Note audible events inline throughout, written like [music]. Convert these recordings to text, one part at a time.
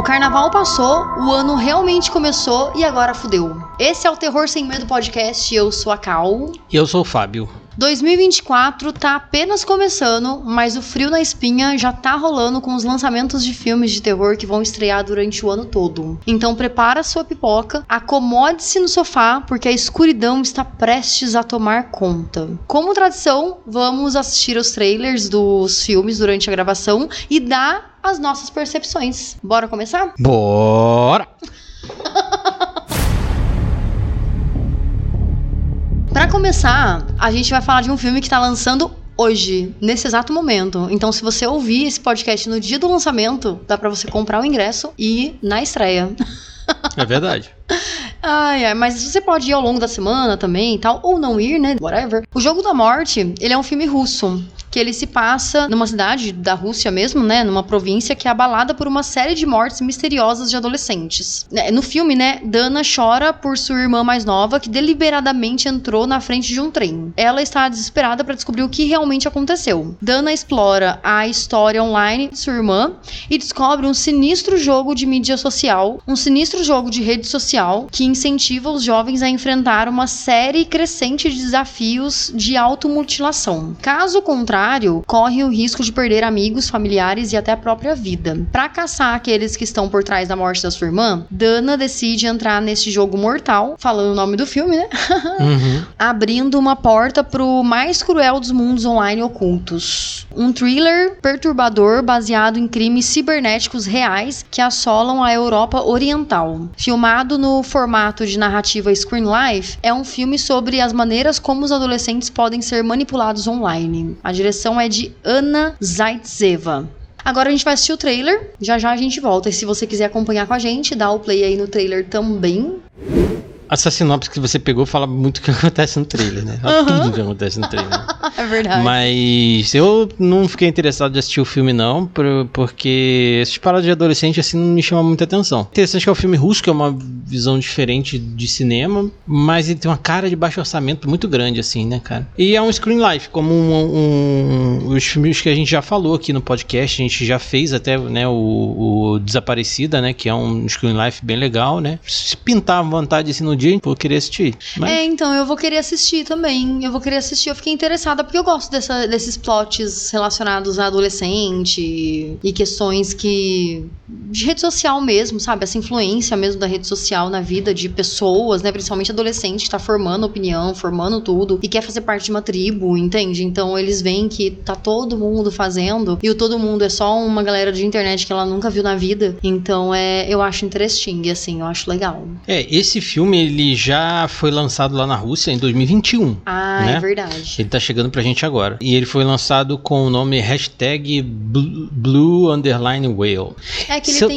O carnaval passou, o ano realmente começou e agora fudeu. Esse é o Terror Sem Medo Podcast, eu sou a Cal. E eu sou o Fábio. 2024 tá apenas começando, mas o frio na espinha já tá rolando com os lançamentos de filmes de terror que vão estrear durante o ano todo. Então prepara sua pipoca, acomode-se no sofá, porque a escuridão está prestes a tomar conta. Como tradição, vamos assistir os trailers dos filmes durante a gravação e dar as nossas percepções. Bora começar? Bora! [laughs] Para começar, a gente vai falar de um filme que tá lançando hoje, nesse exato momento. Então, se você ouvir esse podcast no dia do lançamento, dá para você comprar o ingresso e ir na estreia. É verdade. [laughs] Ai, ai, mas você pode ir ao longo da semana também e tal, ou não ir, né? Whatever. O Jogo da Morte, ele é um filme russo que ele se passa numa cidade da Rússia mesmo, né, numa província que é abalada por uma série de mortes misteriosas de adolescentes. É, no filme, né, Dana chora por sua irmã mais nova que deliberadamente entrou na frente de um trem. Ela está desesperada para descobrir o que realmente aconteceu. Dana explora a história online de sua irmã e descobre um sinistro jogo de mídia social, um sinistro jogo de rede social que incentiva os jovens a enfrentar uma série crescente de desafios de automutilação. Caso contrário, contrário, corre o risco de perder amigos, familiares e até a própria vida. Para caçar aqueles que estão por trás da morte da sua irmã, Dana decide entrar nesse jogo mortal, falando o nome do filme, né? [laughs] Uhum. Abrindo uma porta pro mais cruel dos mundos online ocultos. Um thriller perturbador baseado em crimes cibernéticos reais que assolam a Europa Oriental. Filmado no formato de narrativa Screen Life, é um filme sobre as maneiras como os adolescentes podem ser manipulados online. A direção é de Ana Zaitseva. Agora a gente vai assistir o trailer, já já a gente volta. E se você quiser acompanhar com a gente, dá o play aí no trailer também. Essa sinopse que você pegou fala muito o que [laughs] acontece no trailer, né? Fala Uhum. Tudo que acontece no trailer. [laughs] é verdade. Mas eu não fiquei interessado de assistir o filme, não, por- porque essas paradas de adolescente assim não me chamam muita atenção. Interessante que é um filme russo, que é uma visão diferente de cinema, mas ele tem uma cara de baixo orçamento muito grande, assim, né, cara? E é um screen life, como um, um- os filmes que a gente já falou aqui no podcast, a gente já fez até, né, o, o Desaparecida, né, que é um screen life bem legal, né? Se pintar à vontade assim no dia, eu vou querer assistir. Mas É, então, eu vou querer assistir também. Eu vou querer assistir. Eu fiquei interessada porque eu gosto dessa- desses plots relacionados a adolescente e questões que. de rede social mesmo, sabe? Essa influência mesmo da rede social na vida de pessoas, né? Principalmente adolescente que tá formando opinião, formando tudo e quer fazer parte de uma tribo, entende? Então eles veem que tá todo mundo fazendo e o todo mundo é só uma galera de internet que ela nunca viu na vida. Então é, eu acho interesting, assim, eu acho legal. É, esse filme ele já foi lançado lá na Rússia em 2021. Ah, Né? é verdade. Ele tá chegando pra gente agora. E ele foi lançado com o nome hashtag Blu- Blue Underline Whale. É que ele Se eu-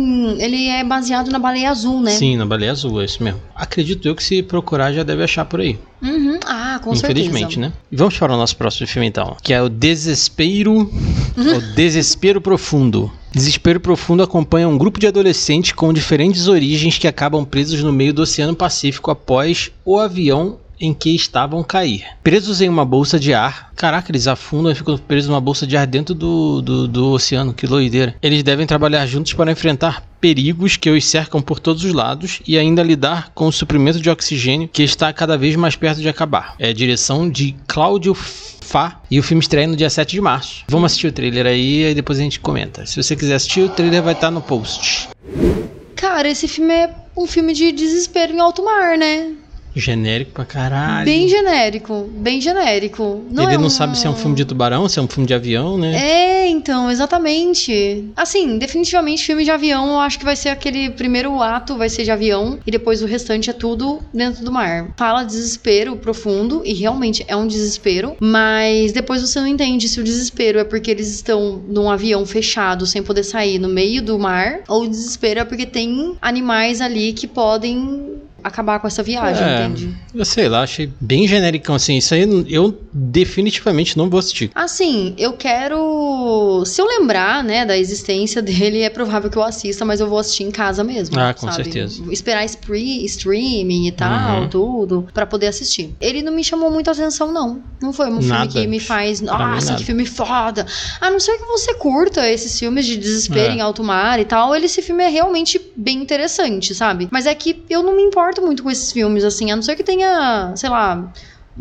tem. Ele é baseado na baleia azul, né? Sim, na baleia azul, é isso mesmo. Acredito eu que se procurar já deve achar por aí. Uhum. Ah, com infelizmente, certeza. né? E vamos para o nosso próximo filme então, que é o Desespero, o Desespero Profundo. Desespero Profundo acompanha um grupo de adolescentes com diferentes origens que acabam presos no meio do Oceano Pacífico após o avião em que estavam cair. Presos em uma bolsa de ar. Caraca, eles afundam e ficam presos numa bolsa de ar dentro do, do, do oceano. Que doideira. Eles devem trabalhar juntos para enfrentar perigos que os cercam por todos os lados e ainda lidar com o suprimento de oxigênio que está cada vez mais perto de acabar. É direção de Cláudio Fá e o filme estreia no dia 7 de março. Vamos assistir o trailer aí e depois a gente comenta. Se você quiser assistir, o trailer vai estar no post. Cara, esse filme é um filme de desespero em alto mar, né? Genérico pra caralho. Bem genérico, bem genérico. Não Ele é não um- sabe se é um filme de tubarão, se é um filme de avião, né? É, então, exatamente. Assim, definitivamente filme de avião, eu acho que vai ser aquele primeiro ato vai ser de avião e depois o restante é tudo dentro do mar. Fala desespero profundo e realmente é um desespero, mas depois você não entende se o desespero é porque eles estão num avião fechado sem poder sair no meio do mar ou o desespero é porque tem animais ali que podem acabar com essa viagem, É, entende? Eu sei lá, achei bem genericão assim. Isso aí eu definitivamente não vou assistir. Assim, eu quero. Se eu lembrar, né, da existência [laughs] dele, é provável que eu assista, mas eu vou assistir em casa mesmo. Ah, com sabe? certeza. Esperar streaming e tal, Uhum. tudo, pra poder assistir. Ele não me chamou muita atenção, não. Não foi um Nada. filme que me faz. Nossa, que filme foda. A não ser que você curta esses filmes de desespero É. em alto mar e tal, ele, esse filme é realmente bem interessante, sabe? Mas é que eu não me importo muito com esses filmes, assim, a não ser que tenha, sei lá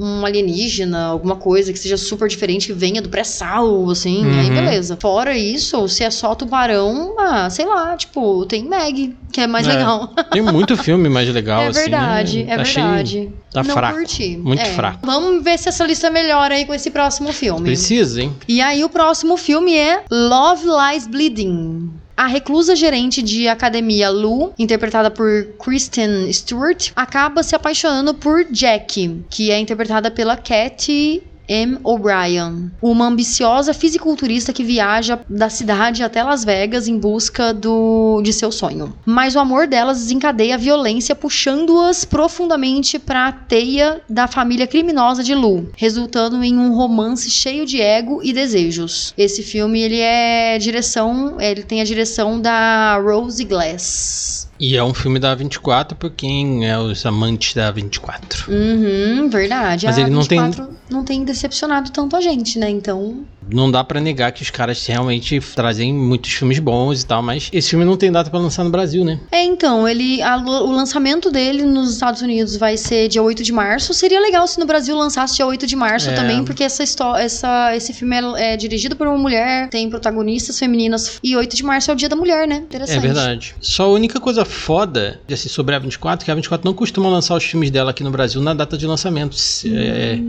um alienígena, alguma coisa que seja super diferente, que venha do pré-sal, assim, Uhum. aí beleza. Fora isso, se é só tubarão, ah, sei lá, tipo, tem Meg, que é mais É, legal. [laughs] Tem muito filme mais legal, é assim. verdade, né? é Achei- verdade. tá Não fraco, curti. muito É. fraco. Vamos ver se essa lista melhora aí com esse próximo filme. Precisa, hein? E aí o próximo filme é Love Lies Bleeding. A reclusa gerente de academia Lou, interpretada por Kristen Stewart, acaba se apaixonando por Jack, que é interpretada pela Cat M. O'Brien, uma ambiciosa fisiculturista que viaja da cidade até Las Vegas em busca do, de seu sonho. Mas o amor delas desencadeia a violência, puxando-as profundamente para a teia da família criminosa de Lu, resultando em um romance cheio de ego e desejos. Esse filme ele é direção, ele tem a direção da Rose Glass. E é um filme da 24 por quem é os amantes da 24. Uhum, verdade. Mas a ele não tem- 24 não tem decepcionado tanto a gente, né? Então, Não dá pra negar que os caras realmente trazem muitos filmes bons e tal, mas esse filme não tem data pra lançar no Brasil, né? É, então, ele a- o lançamento dele nos Estados Unidos vai ser dia 8 de março. Seria legal se no Brasil lançasse dia 8 de março É. também, porque essa história, essa, esse filme é, é dirigido por uma mulher, tem protagonistas femininas, e 8 de março é o dia da mulher, né? Interessante. É verdade. Só a única coisa foda assim, sobre a 24 que a 24 não costuma lançar os filmes dela aqui no Brasil na data de lançamento. Se- é,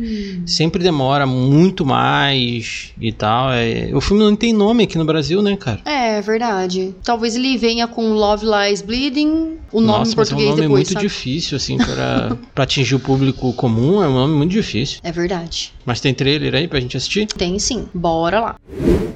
sempre demora muito mais e tal. É, o filme não tem nome aqui no Brasil, né, cara? É, verdade. Talvez ele venha com Love Lies Bleeding, o nome Nossa, em mas é um português nome depois, muito sabe? difícil, assim, pra, [laughs] pra atingir o público comum. É um nome muito difícil. É verdade. Mas tem trailer aí pra gente assistir? Tem sim. Bora lá.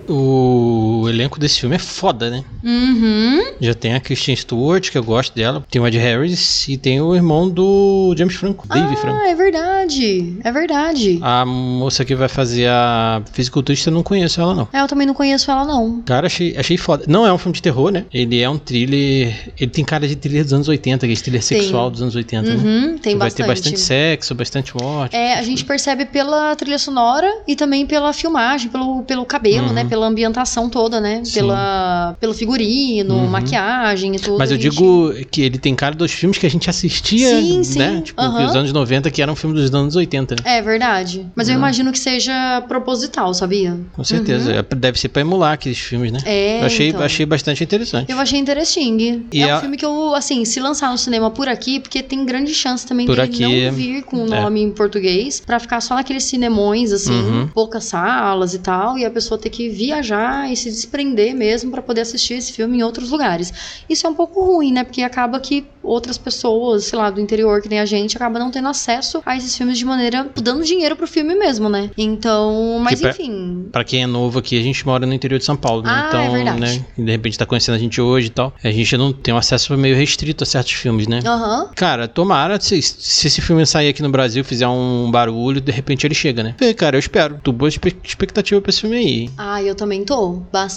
O elenco desse filme é foda, né? Uhum. Já tem a Kristen Stewart, que eu gosto dela. Tem o Ed Harris e tem o irmão do James Franco, Dave Franco. Ah, é verdade. É verdade. A moça que vai fazer a fisiculturista, eu não conheço ela, não. É, eu também não conheço ela, não. Cara, achei, achei foda. Não é um filme de terror, né? Ele é um thriller. Ele tem cara de thriller dos anos 80, aquele thriller Tem. sexual dos anos 80, né? Uhum, tem vai bastante. ter bastante sexo, bastante morte. É, a gente percebe pela trilha sonora e também pela filmagem, pelo, pelo cabelo, Uhum. né? Pela ambientação toda, né? Sim. Pela, pelo figurino, Uhum. maquiagem e tudo. Mas eu gente- digo que ele tem cara dos filmes que a gente assistia, Sim, sim, né? Tipo, que aham. os anos 90, que era um filme dos anos 80, né? É verdade. Mas eu Uhum. imagino que seja proposital, sabia? Com certeza. Uhum. É, Deve ser pra emular aqueles filmes, né? É, eu achei, então. achei bastante interessante. Eu achei interesting. E é um a- filme que eu, assim, se lançar no cinema por aqui, porque tem grande chance também Por aqui, não vir com o é. nome em português, pra ficar só naqueles cinemões, assim, Uhum. poucas salas e tal, e a pessoa ter que viajar e se desprender mesmo pra poder assistir esse filme em outros lugares. Isso é um pouco ruim, né? Porque acaba que outras pessoas, sei lá, do interior que nem a gente, acaba não tendo acesso a esses filmes de maneira dando dinheiro pro filme mesmo, né? Então, mas enfim, Pra quem é novo aqui, a gente mora no interior de São Paulo, né? Ah, então, é verdade. né? De repente tá conhecendo a gente hoje e tal. A gente não tem um acesso meio restrito a certos filmes, né? aham. Cara, tomara, se, se esse filme sair aqui no Brasil, fizer um barulho, de repente ele chega, né? E, cara, eu espero. Tô boa expectativa pra esse filme aí. Ah, eu também tô. Bastante.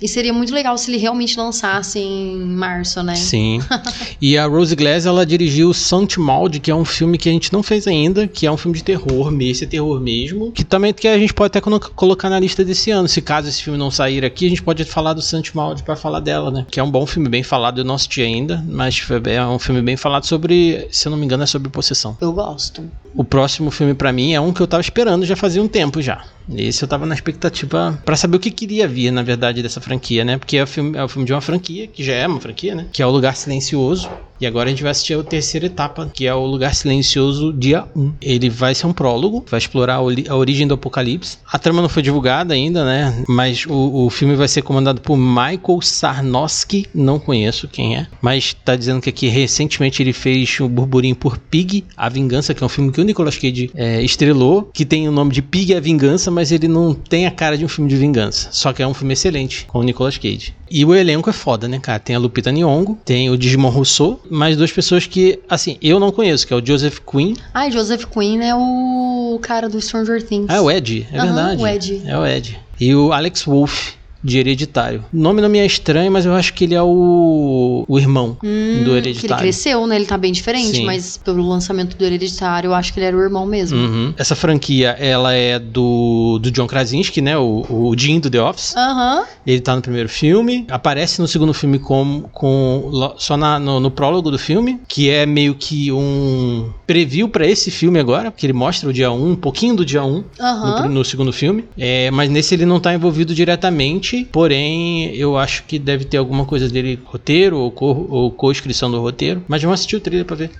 E seria muito legal se ele realmente lançasse em março, né? Sim. [laughs] e a Rose Glass, ela dirigiu Saint Maud, que é um filme que a gente não fez ainda, que é um filme de terror, esse é terror mesmo, que também que a gente pode até colo- colocar na lista desse ano. Se caso esse filme não sair aqui, a gente pode falar do Saint Maud pra falar dela, né? Que é um bom filme, bem falado, eu não assisti ainda, mas é um filme bem falado sobre, se eu não me engano, é sobre possessão. Eu gosto. O próximo filme pra mim é um que eu tava esperando já fazia um tempo já. Esse eu tava na expectativa pra saber o que queria vir, na verdade, dessa franquia, né? Porque é o filme, é o filme de uma franquia, que já é uma franquia, né? Que é O Lugar Silencioso. E agora a gente vai assistir a terceira etapa, que é O Lugar Silencioso Dia 1. Ele vai ser um prólogo, vai explorar a origem do apocalipse. A trama não foi divulgada ainda, né? Mas o, o filme vai ser comandado por Michael Sarnowski, não conheço quem é. Mas tá dizendo que aqui recentemente ele fez um burburinho por Pig, A Vingança, que é um filme que o Nicolas Cage é, estrelou, que tem o nome de Pig a Vingança, mas ele não tem a cara de um filme de vingança. Só que é um filme excelente, com o Nicolas Cage. E o elenco é foda, né, cara? Tem a Lupita Nyong'o, tem o Digimon Rousseau, mais duas pessoas que, assim, eu não conheço, que é o Joseph Quinn. Ai, Joseph Quinn é o cara do Stranger Things. Ah, é o Ed, é Aham, verdade. o Ed. É o Ed. E o Alex Wolff, de Hereditário. O nome não me é estranho, mas eu acho que ele é o, o irmão Hum, do que ele Hereditário. cresceu, né? Ele tá bem diferente, Sim. mas pelo lançamento do Hereditário, eu acho que ele era o irmão mesmo. Uhum. Essa franquia, ela é do, do John Krasinski, né? O, o Jim do The Office. Aham. Ele tá no primeiro filme, aparece no segundo filme com, com só na- no, no prólogo do filme, que é meio que um preview pra esse filme agora, porque ele mostra o dia 1, um pouquinho do dia 1 no, Aham. pri- no segundo filme. É, mas nesse ele não tá envolvido diretamente, porém eu acho que deve ter alguma coisa dele roteiro ou co- ou co-inscrição do roteiro. Mas vamos assistir o trailer pra ver.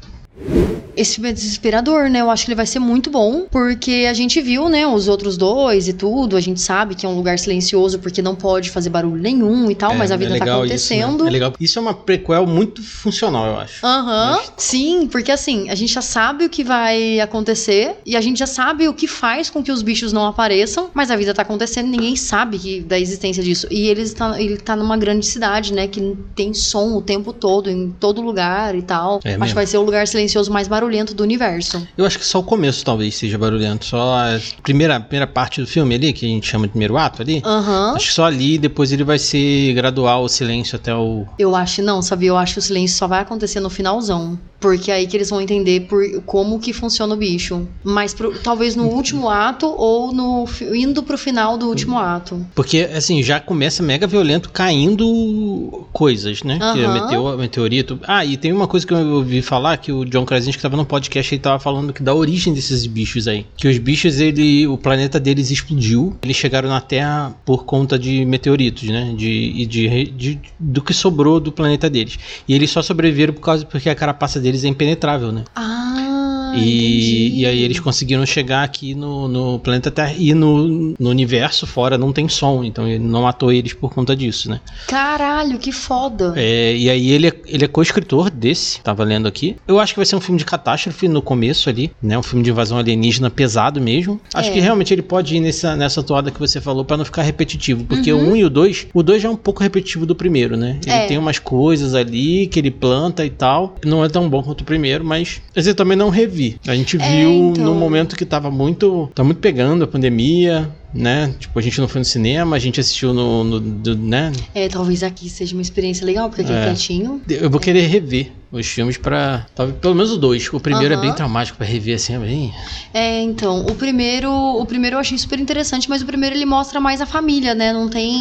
Esse filme é desesperador, né? Eu acho que ele vai ser muito bom, porque a gente viu, né, os outros dois e tudo. A gente sabe que é um lugar silencioso porque não pode fazer barulho nenhum e tal, mas a vida é tá acontecendo. Isso, né? É legal. Isso é uma prequel muito funcional, eu acho. Aham, Mas- sim, porque assim, a gente já sabe o que vai acontecer e a gente já sabe o que faz com que os bichos não apareçam, mas a vida tá acontecendo ninguém sabe que, da existência disso. E eles tá, ele tá numa grande cidade, né, que tem som o tempo todo, em todo lugar e tal. É Acho mesmo. que vai ser o lugar silencioso mais barulhento do universo. Eu acho que só o começo talvez seja barulhento. Só a primeira, primeira parte do filme ali, que a gente chama de primeiro ato ali. Aham. Acho que só ali, depois ele vai ser gradual o silêncio até o. Eu acho não, sabia? Eu acho que o silêncio só vai acontecer no finalzão. Porque é aí que eles vão entender por, como que funciona o bicho. Mas pro- talvez no último ato ou no indo pro final do último ato. Porque, assim, já começa mega violento caindo coisas, né? Que é Aham. meteo- meteorito. Ah, e tem uma coisa que eu ouvi falar que o John Krasinski tava no podcast e tava falando que da origem desses bichos aí. Que os bichos, ele, o planeta deles explodiu. Eles chegaram na Terra por conta de meteoritos, né? De, e de, de- do que sobrou do planeta deles. E eles só sobreviveram por causa porque a carapaça deles é impenetrável, né? Ah, E, entendi. e aí eles conseguiram chegar aqui no, no planeta Terra e no, no universo fora não tem som, então ele não matou eles por conta disso, né? Caralho, que foda. É, e aí ele é, ele é co-escritor desse, tava lendo aqui. Eu acho que vai ser um filme de catástrofe no começo ali, né? Um filme de invasão alienígena pesado mesmo. Acho É. que realmente ele pode ir nessa, nessa toada que você falou pra não ficar repetitivo, porque Uhum. o 1 e o 2, o 2 já é um pouco repetitivo do primeiro, né? Ele É. tem umas coisas ali que ele planta e tal. Não é tão bom quanto o primeiro, mas eu também não revi. A gente É, viu então. no momento que tava muito, tá muito pegando a pandemia, né? Tipo, a gente não foi no cinema, a gente assistiu no, no- do- né? É, talvez aqui seja uma experiência legal, porque aqui é, É. quietinho. Eu vou querer rever os filmes pra. talvez Pelo menos o dois. O primeiro é Aham. bem traumático pra rever assim, é bem. É, então, o primeiro, o primeiro eu achei super interessante, mas o primeiro ele mostra mais a família, né? Não tem,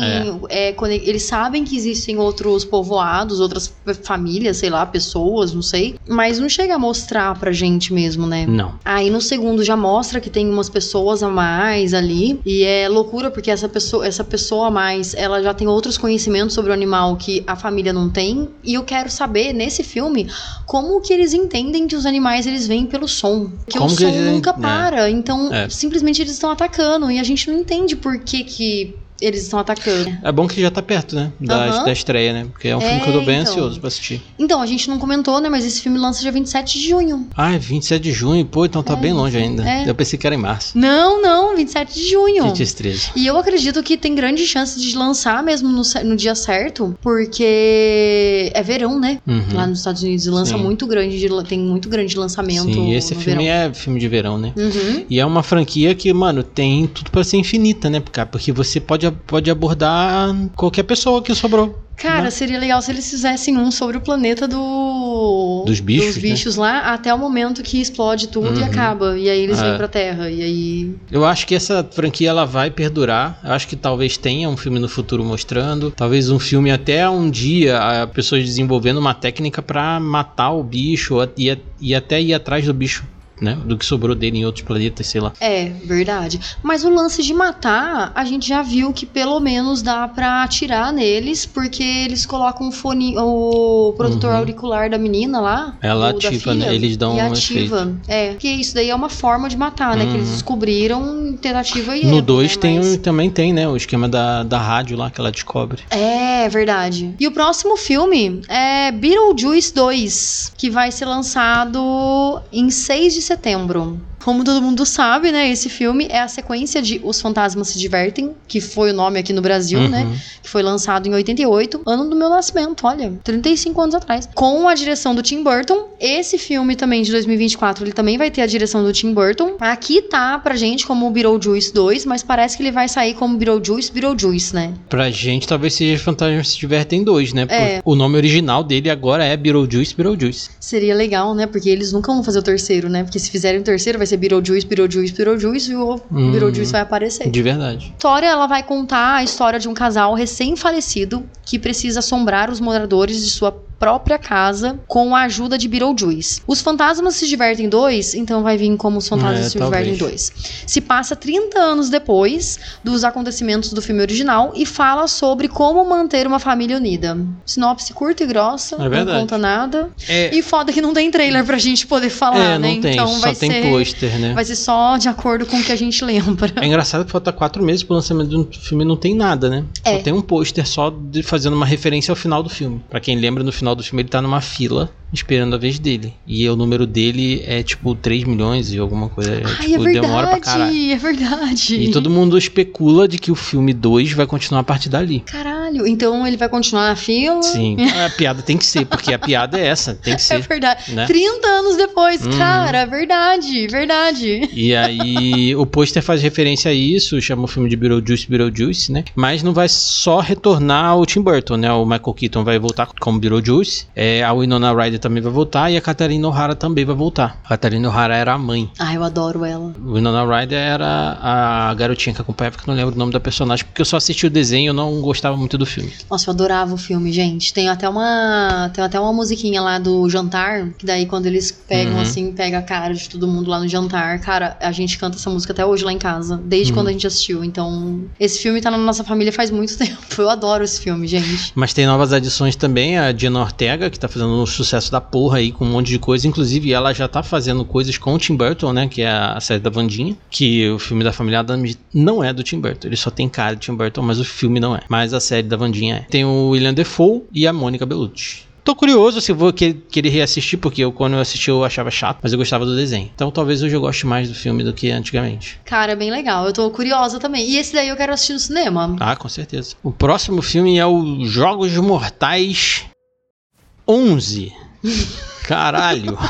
é, quando eles sabem que existem outros povoados, outras famílias, sei lá, pessoas, não sei, mas não chega a mostrar pra gente mesmo, né? Não. Aí no segundo já mostra que tem umas pessoas a mais ali. E é loucura porque essa pessoa, essa pessoa a mais, ela já tem outros conhecimentos sobre o animal que a família não tem. E eu quero saber nesse filme como que eles entendem que os animais eles vêm pelo som. Que Como o que som eles- nunca é. para. Então, É. simplesmente eles estão atacando e a gente não entende por que que eles estão atacando. É bom que já tá perto, né? Da, Aham. da estreia, né? Porque é um filme É, que eu tô bem então. ansioso pra assistir. Então, a gente não comentou, né, mas esse filme lança dia 27 de junho. Ah, é 27 de junho, pô, então tá É, bem longe ainda. é. Eu pensei que era em março. Não, não, 27 de junho. Esse 13. E eu acredito que tem grande chance de lançar mesmo no, no dia certo, porque é verão, né? Uhum. Lá nos Estados Unidos lança Sim. muito grande, de, tem muito grande lançamento. Sim, esse filme verão. é filme de verão, né? Uhum. E é uma franquia que, mano, tem tudo pra ser infinita, né? Porque você pode, pode abordar qualquer pessoa que sobrou. Cara, né? seria legal se eles fizessem um sobre o planeta do Dos bichos, dos bichos lá até o momento que explode tudo e Uhum. acaba. E aí eles É. vêm pra Terra. E aí. Eu acho que essa franquia ela vai perdurar. Eu acho que talvez tenha um filme no futuro mostrando. Talvez um filme até um dia a pessoas desenvolvendo uma técnica pra matar o bicho e, e até ir atrás do bicho, né? Do que sobrou dele em outros planetas, sei lá. É, verdade. Mas o lance de matar, a gente já viu que pelo menos dá pra atirar neles, porque eles colocam o fone, o protetor Uhum. auricular da menina lá. Ela ativa, filha, né? Eles dão e um ativa. É, porque isso daí é uma forma de matar, né? Que eles Uhum. descobriram tentativa e No erro, 2 né? tem, Mas- também tem, né? O esquema da, da rádio lá que ela descobre. É, verdade. E o próximo filme é Beetlejuice 2, que vai ser lançado em 6 de setembro. Como todo mundo sabe, né? Esse filme é a sequência de Os Fantasmas Se Divertem, que foi o nome aqui no Brasil, Uhum. né? Que foi lançado em 88, ano do meu nascimento, olha, 35 anos atrás. Com a direção do Tim Burton. Esse filme também de 2024, ele também vai ter a direção do Tim Burton. Aqui tá pra gente como Beetlejuice 2, mas parece que ele vai sair como Beetlejuice, Beetlejuice, né? Pra gente, talvez seja Fantasmas se Divertem 2, né? É. O nome original dele agora é Beetlejuice, Beetlejuice. Seria legal, né? Porque eles nunca vão fazer o terceiro, né? Porque se fizerem o terceiro, vai ser Beetlejuice, Beetlejuice, Beetlejuice e o Hum. Beetlejuice vai aparecer. De verdade. A história ela vai contar a história de um casal recém-falecido que precisa assombrar os moradores de sua própria casa com a ajuda de Beetlejuice. Os Fantasmas se Divertem 2, então vai vir como Os Fantasmas É, se talvez. Divertem 2. Se passa 30 anos depois dos acontecimentos do filme original e fala sobre como manter uma família unida. Sinopse curta e grossa, É não conta nada. É, E foda que não tem trailer pra gente poder falar, é, né? não tem, então só vai tem ser pôster, né? vai ser só de acordo com o que a gente lembra. É engraçado que falta quatro meses pro lançamento do filme e não tem nada, né? É. Só tem um pôster só de fazendo uma referência ao final do filme. Pra quem lembra, no final do filme ele tá numa fila esperando a vez dele. E o número dele é tipo 3 milhões e alguma coisa. É, Ai, tipo, é demora pra caralho. verdade, é verdade. E todo mundo especula de que o filme 2 vai continuar a partir dali. Caralho, então ele vai continuar na fila? Sim, [laughs] a piada tem que ser, porque a piada é essa, tem que É ser. verdade. né? 30 anos depois, Uhum. cara, é verdade, verdade. E aí, o pôster faz referência a isso, chama o filme de Beetlejuice, Beetlejuice, né? Mas não vai só retornar o Tim Burton, né? O Michael Keaton vai voltar como Beetlejuice, é, a Winona Ryder também vai voltar e a Catherine O'Hara também vai voltar. A Catherine O'Hara era a mãe. Ah, eu adoro ela. Winona Ryder era a garotinha que acompanhava, que não lembro o nome da personagem, porque eu só assisti o desenho eu não gostava muito do filme. Nossa, eu adorava o filme, gente. Tem até uma, tem até uma musiquinha lá do jantar, que daí quando eles pegam Uhum. assim, pega a cara de todo mundo lá no jantar, cara, a gente canta essa música até hoje lá em casa, desde Uhum. quando a gente assistiu. Então, esse filme tá na nossa família faz muito [laughs] tempo. Eu adoro esse filme, gente. Mas tem novas adições também, a Diana Ortega, que tá fazendo um sucesso da porra aí com um monte de coisa. Inclusive, ela já tá fazendo coisas com o Tim Burton, né? Que é a série da Vandinha. Que o filme da família Adams não é do Tim Burton. Ele só tem cara de Tim Burton, mas o filme não é. Mas a série da Vandinha é. Tem o William Defoe e a Mônica Bellucci. Tô curioso se vou que- querer reassistir, porque eu, quando eu assisti eu achava chato, mas eu gostava do desenho. Então talvez hoje eu goste mais do filme do que antigamente. Cara, é bem legal. Eu tô curiosa também. E esse daí eu quero assistir no cinema. Ah, com certeza. O próximo filme é o Jogos Mortais 11. [laughs] Caralho. [laughs]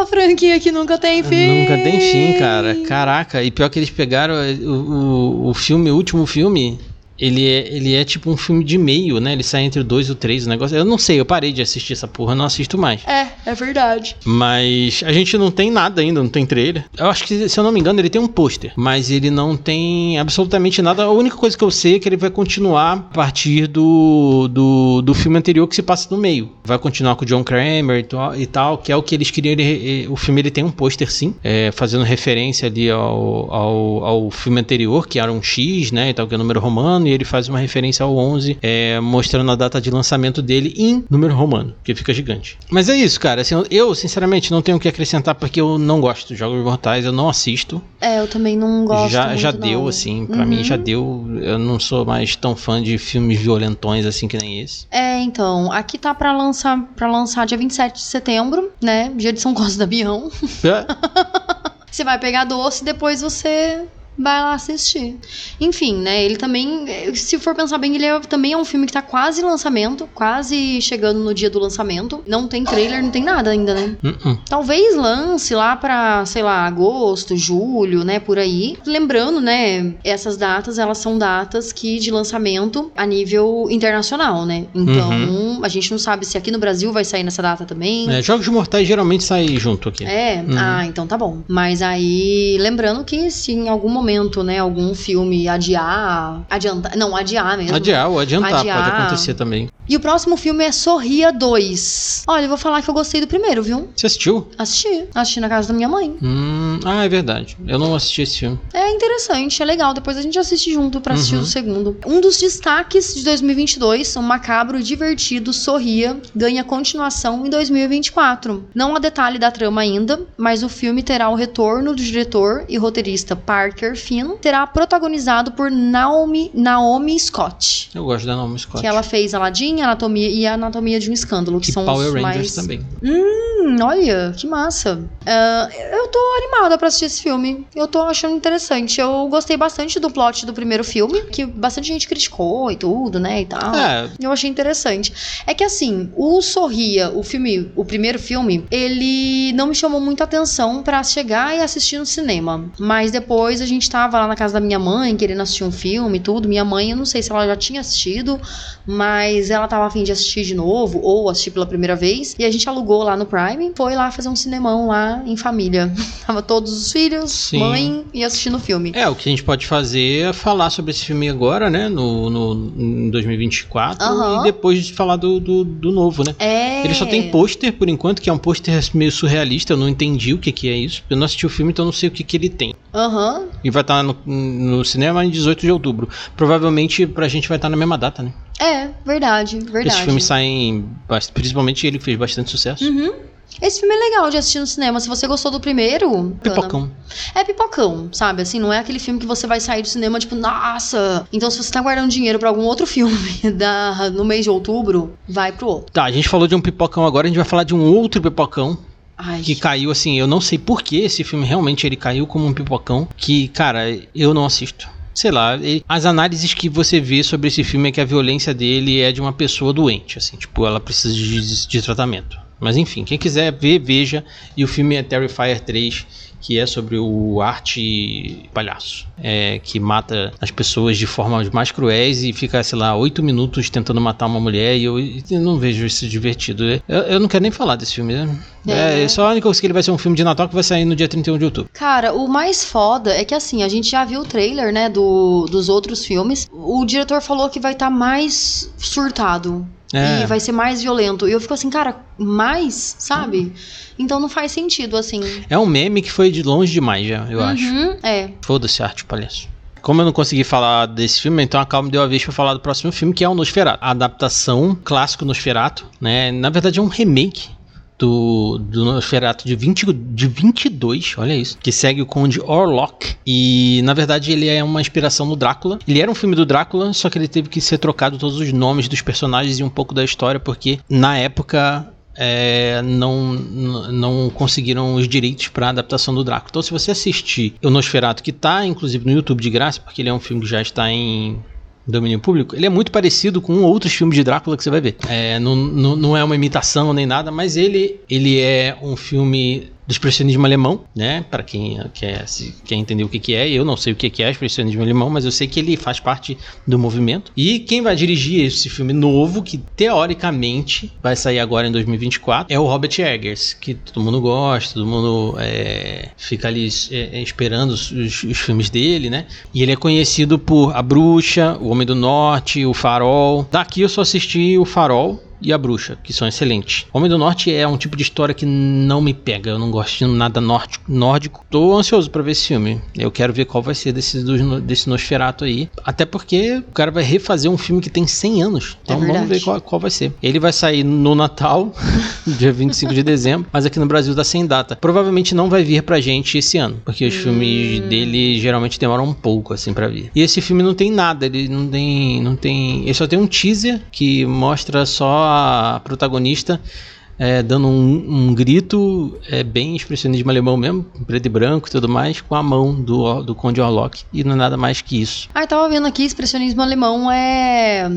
A franquia que nunca tem fim. Nunca tem fim, cara. Caraca. E pior que eles pegaram o, o, o filme, o último filme. Ele é, ele é tipo um filme de meio, né? Ele sai entre o 2 e o 3, o negócio. Eu não sei, eu parei de assistir essa porra, não assisto mais. É, é verdade. Mas a gente não tem nada ainda, não tem trailer. Eu acho que, se eu não me engano, ele tem um pôster, mas ele não tem absolutamente nada. A única coisa que eu sei é que ele vai continuar a partir do, do, do filme anterior que se passa no meio. Vai continuar com o John Kramer e tal, e tal, que é o que eles queriam. Ele- o filme ele tem um pôster, sim, é, fazendo referência ali ao, ao, ao filme anterior, que era um X, né, e tal, que é número romano, e ele faz uma referência ao 11, é, mostrando a data de lançamento dele em número romano, que fica gigante. Mas é isso, cara. Assim, eu, sinceramente, não tenho o que acrescentar porque eu não gosto de Jogos Mortais, eu não assisto. É, eu também não gosto já muito, já não. deu, assim, pra Uhum. mim já deu. Eu não sou mais tão fã de filmes violentões assim que nem esse. É, então, aqui tá pra lançar, pra lançar dia 27 de setembro, né? Dia de São Costa da Bião. [laughs] Você vai pegar doce e depois você vai lá assistir. Enfim, né? Ele também, se for pensar bem, ele é- também é um filme que tá quase em lançamento, quase chegando no dia do lançamento. Não tem trailer, não tem nada ainda, né? Uh-uh. Talvez lance lá pra, sei lá, agosto, julho, né, por aí. Lembrando, né, essas datas, elas são datas que de lançamento a nível internacional, né? Então, a gente não sabe se aqui no Brasil vai sair nessa data também. É, Jogos Mortais geralmente saem junto aqui. É, Uhum. ah, então tá bom. Mas aí, lembrando que se em algum momento, né, algum filme adiar, adiantar, não, adiar mesmo. Adiar ou adiantar, Adiar. pode acontecer também. E o próximo filme é Sorria 2. Olha, eu vou falar que eu gostei do primeiro, viu? Você assistiu? Assisti, assisti na casa da minha mãe. Hum, ah, é verdade. Eu não assisti esse filme. É interessante, é legal. Depois a gente assiste junto pra assistir Uhum. o segundo. Um dos destaques de 2022, o macabro, divertido, sorria, ganha continuação em 2024. Não há detalhe da trama ainda, mas o filme terá o retorno do diretor e roteirista Parker Fino, será protagonizado por Naomi, Naomi Scott. Eu gosto da Naomi Scott. Que ela fez Aladdin Anatomia, e a Anatomia de um Escândalo, que e são Power os Rangers mais... também. Hum, olha, que massa. Ah, eu tô animada pra assistir esse filme. Eu tô achando interessante. Eu gostei bastante do plot do primeiro filme, que bastante gente criticou e tudo, né, e tal. É. Eu achei interessante. É que assim, o Sorria, o filme, o primeiro filme, ele não me chamou muita atenção pra chegar e assistir no cinema. Mas depois a gente tava lá na casa da minha mãe, querendo assistir um filme e tudo. Minha mãe, eu não sei se ela já tinha assistido, mas ela tava afim de assistir de novo, ou assistir pela primeira vez. E a gente alugou lá no Prime, foi lá fazer um cinemão lá em família. [laughs] tava todos os filhos, Sim. mãe e assistindo o filme. É, o que a gente pode fazer é falar sobre esse filme agora, né? No, no, em 2024. Aham. E depois de falar do, do, do novo, né? É. Ele só tem pôster, por enquanto, que é um pôster meio surrealista. Eu não entendi o que, que é isso. Eu não assisti o filme, então eu não sei o que, que ele tem. Aham. E vai estar no, no cinema em 18 de outubro. Provavelmente pra gente vai estar na mesma data, né? É, verdade, verdade. Esses filmes saem. bast- Principalmente ele fez bastante sucesso. Uhum. Esse filme é legal de assistir no cinema. Se você gostou do primeiro. Pipocão. É pipocão, sabe? Assim, não é aquele filme que você vai sair do cinema, tipo, nossa. Então, se você tá guardando dinheiro pra algum outro [laughs] filme da, no mês de outubro, vai pro outro. Tá, a gente falou de um pipocão agora, a gente vai falar de um outro pipocão Ai, que caiu assim. Eu não sei por que esse filme realmente ele caiu como um pipocão. Que, cara, eu não assisto. Sei lá, as análises que você vê sobre esse filme é que a violência dele é de uma pessoa doente, assim, tipo, ela precisa de, de tratamento. Mas enfim, quem quiser ver, veja. E o filme é Terrifier 3, que é sobre o arte palhaço, é, que mata as pessoas de formas mais cruéis e fica, sei lá, oito minutos tentando matar uma mulher. E eu, eu não vejo isso divertido. Eu, eu não quero nem falar desse filme, né? É. É, só a única coisa que ele vai ser um filme de Natal que vai sair no dia 31 de outubro. Cara, o mais foda é que assim, a gente já viu o trailer, né, do, dos outros filmes. O diretor falou que vai estar mais surtado. É. E vai ser mais violento. E eu fico assim, cara, mais, sabe? Então não faz sentido, assim. É um meme que foi de longe demais já, eu acho. Uhum, É. Foda-se arte palhaço. Como eu não consegui falar desse filme, então a Calma deu a vez pra falar do próximo filme, que é o Nosferatu. A adaptação clássico Nosferatu, né? Na verdade é um remake do, do Nosferatu de, 20, de 22, olha isso, que segue o Conde Orlok. E na verdade ele é uma inspiração no Drácula. Ele era um filme do Drácula, só que ele teve que ser trocado todos os nomes dos personagens e um pouco da história, porque na época é, não, não conseguiram os direitos para adaptação do Drácula. Então, se você assistir o Nosferatu, que tá inclusive no YouTube de graça, porque ele é um filme que já está em domínio público, ele é muito parecido com outros filmes de Drácula que você vai ver. É, não, não, não é uma imitação nem nada, mas ele, ele é um filme do expressionismo alemão, né? Para quem quer, quer entender o que, que é, eu não sei o que, que é expressionismo alemão, mas eu sei que ele faz parte do movimento. E quem vai dirigir esse filme novo, que teoricamente vai sair agora em 2024, é o Robert Eggers, que todo mundo gosta, todo mundo é, fica ali é, é, esperando os- os filmes dele, né? E ele é conhecido por A Bruxa, O Homem do Norte, O Farol. Daqui eu só assisti O Farol e a Bruxa, que são excelentes. Homem do Norte é um tipo de história que não me pega. Eu não gosto de nada nórdico. Tô ansioso pra ver esse filme. Eu quero ver qual vai ser desse, desse Nosferatu aí. Até porque o cara vai refazer um filme que tem 100 anos. Então vamos verdade. ver qual, qual vai ser. Ele vai sair no Natal, [laughs] dia 25 de dezembro, mas aqui no Brasil tá sem data. Provavelmente não vai vir pra gente esse ano, porque os filmes dele geralmente demoram um pouco assim pra vir. E esse filme não tem nada, ele não tem, não tem, ele só tem um teaser que mostra só protagonista é, dando um, um grito é, bem expressionismo alemão mesmo, preto e branco e tudo mais, com a mão do, do Conde Orlok. E não é nada mais que isso. Ah, eu tava vendo aqui, expressionismo alemão é,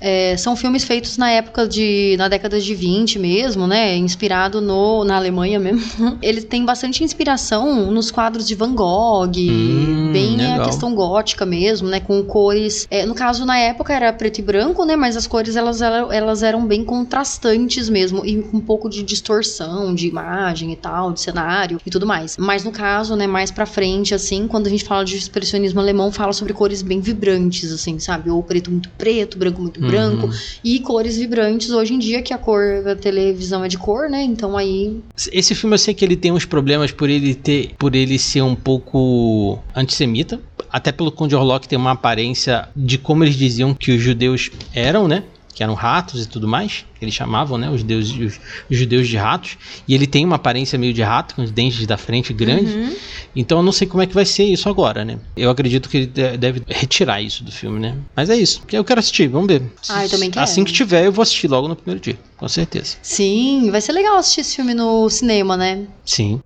é- São filmes feitos na época de. na década de 20 mesmo, né? Inspirado no, na Alemanha mesmo. [laughs] Ele tem bastante inspiração nos quadros de Van Gogh, Hum, bem a legal. questão gótica mesmo, né? Com cores. é, no caso, na época era preto e branco, né? Mas as cores elas, eram- elas eram bem contrastantes mesmo. E com pouco de distorção de imagem e tal, de cenário e tudo mais. Mas no caso, né, mais pra frente, assim, quando a gente fala de expressionismo alemão, fala sobre cores bem vibrantes, assim, sabe? Ou preto muito preto, branco muito Uhum. branco. E cores vibrantes hoje em dia, que a cor da televisão é de cor, né? Então aí. Esse filme eu sei que ele tem uns problemas por ele ter, por ele ser um pouco antissemita. Até pelo Conde Orlok tem uma aparência de como eles diziam que os judeus eram, né? Que eram ratos e tudo mais. Eles chamavam, né? Os, deuses, os, os judeus de ratos. E ele tem uma aparência meio de rato, com os dentes da frente grandes. Uhum. Então eu não sei como é que vai ser isso agora, né? Eu acredito que ele de- deve retirar isso do filme, né? Mas é isso. Eu quero assistir, vamos ver. Ah, eu também quero. Assim que tiver, eu vou assistir logo no primeiro dia, com certeza. Sim, vai ser legal assistir esse filme no cinema, né? Sim.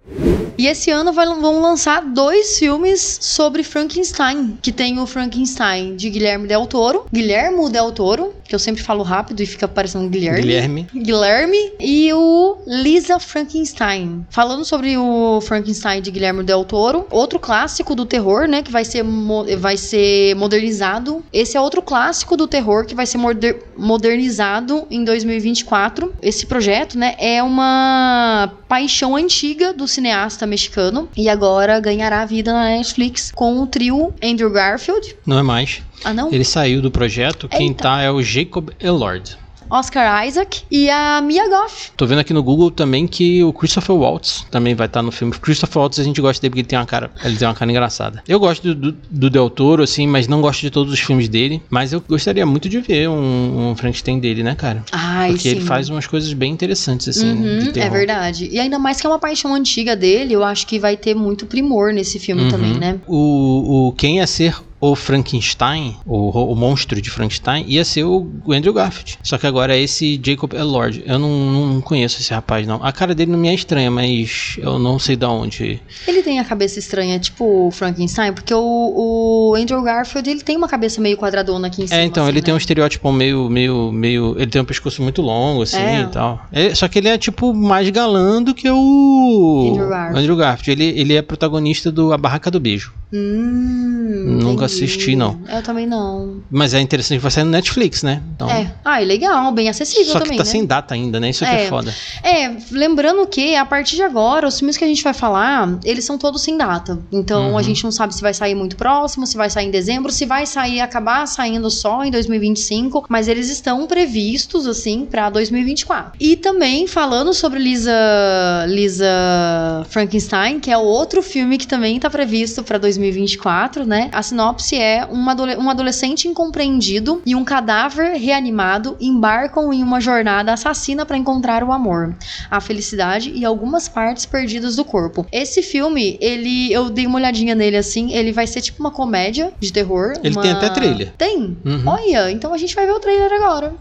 E esse ano vai- vão lançar dois filmes sobre Frankenstein, que tem o Frankenstein de Guilherme Del Toro, Guilhermo Del Toro, que eu sempre falo rápido e fica parecendo Guilherme. Guilherme. Guilherme e o Lisa Frankenstein. Falando sobre o Frankenstein de Guilherme Del Toro, outro clássico do terror, né, que vai ser, vai ser modernizado. Esse é outro clássico do terror que vai ser moder- modernizado em 2024. Esse projeto, né, é uma paixão antiga do cineasta mexicano e agora ganhará vida na Netflix com o trio Andrew Garfield. Não é mais. Ah, não? Ele saiu do projeto. Quem Eita. tá é o Jacob Elord. Oscar Isaac e a Mia Goth. Tô vendo aqui no Google também que o Christopher Waltz também vai estar no filme. Christopher Waltz a gente gosta dele porque ele tem uma cara, ele tem uma cara engraçada. Eu gosto do, do, do Del Toro, assim, mas não gosto de todos os filmes dele. Mas eu gostaria muito de ver um, um Frankenstein dele, né, cara? Ai, Porque ele sim. faz umas coisas bem interessantes, assim, Uhum, é verdade. E ainda mais que é uma paixão antiga dele, eu acho que vai ter muito primor nesse filme Uhum. também, né? O, o quem ia ser o Frankenstein, o, o monstro de Frankenstein, ia ser o Andrew Garfield. Só que agora é esse Jacob Elord. Eu não, não conheço esse rapaz, não. A cara dele não me é estranha, mas eu não sei da onde. Ele tem a cabeça estranha, tipo o Frankenstein, porque o, o Andrew Garfield, ele tem uma cabeça meio quadradona aqui em cima. É, então, assim, ele tem um né? estereótipo meio, meio, meio. Ele tem um pescoço muito longo, assim É. e tal. É, só que ele é, tipo, mais galã do que o. Andrew Garfield. Andrew Garfield. Ele, ele é protagonista do A Barraca do Beijo. Hum, Nunca. Assisti, não. Eu também não. Mas é interessante que vai sair no Netflix, né? Então, É. Ah, e legal, bem acessível Só que também, tá né? sem data ainda, né? Isso que é É. foda. É, lembrando que a partir de agora, os filmes que a gente vai falar, eles são todos sem data. Então Uhum. a gente não sabe se vai sair muito próximo, se vai sair em dezembro, se vai sair, acabar saindo só em 2025, mas eles estão previstos, assim, pra 2024. E também falando sobre Lisa, Lisa Frankenstein, que é outro filme que também tá previsto pra 2024, né? A sinopse é uma adole- um adolescente incompreendido e um cadáver reanimado embarcam em uma jornada assassina para encontrar o amor, a felicidade e algumas partes perdidas do corpo. Esse filme, ele, eu dei uma olhadinha nele assim, ele vai ser tipo uma comédia de terror. Ele uma- tem até trailer. Tem? Uhum. Olha, então a gente vai ver o trailer agora.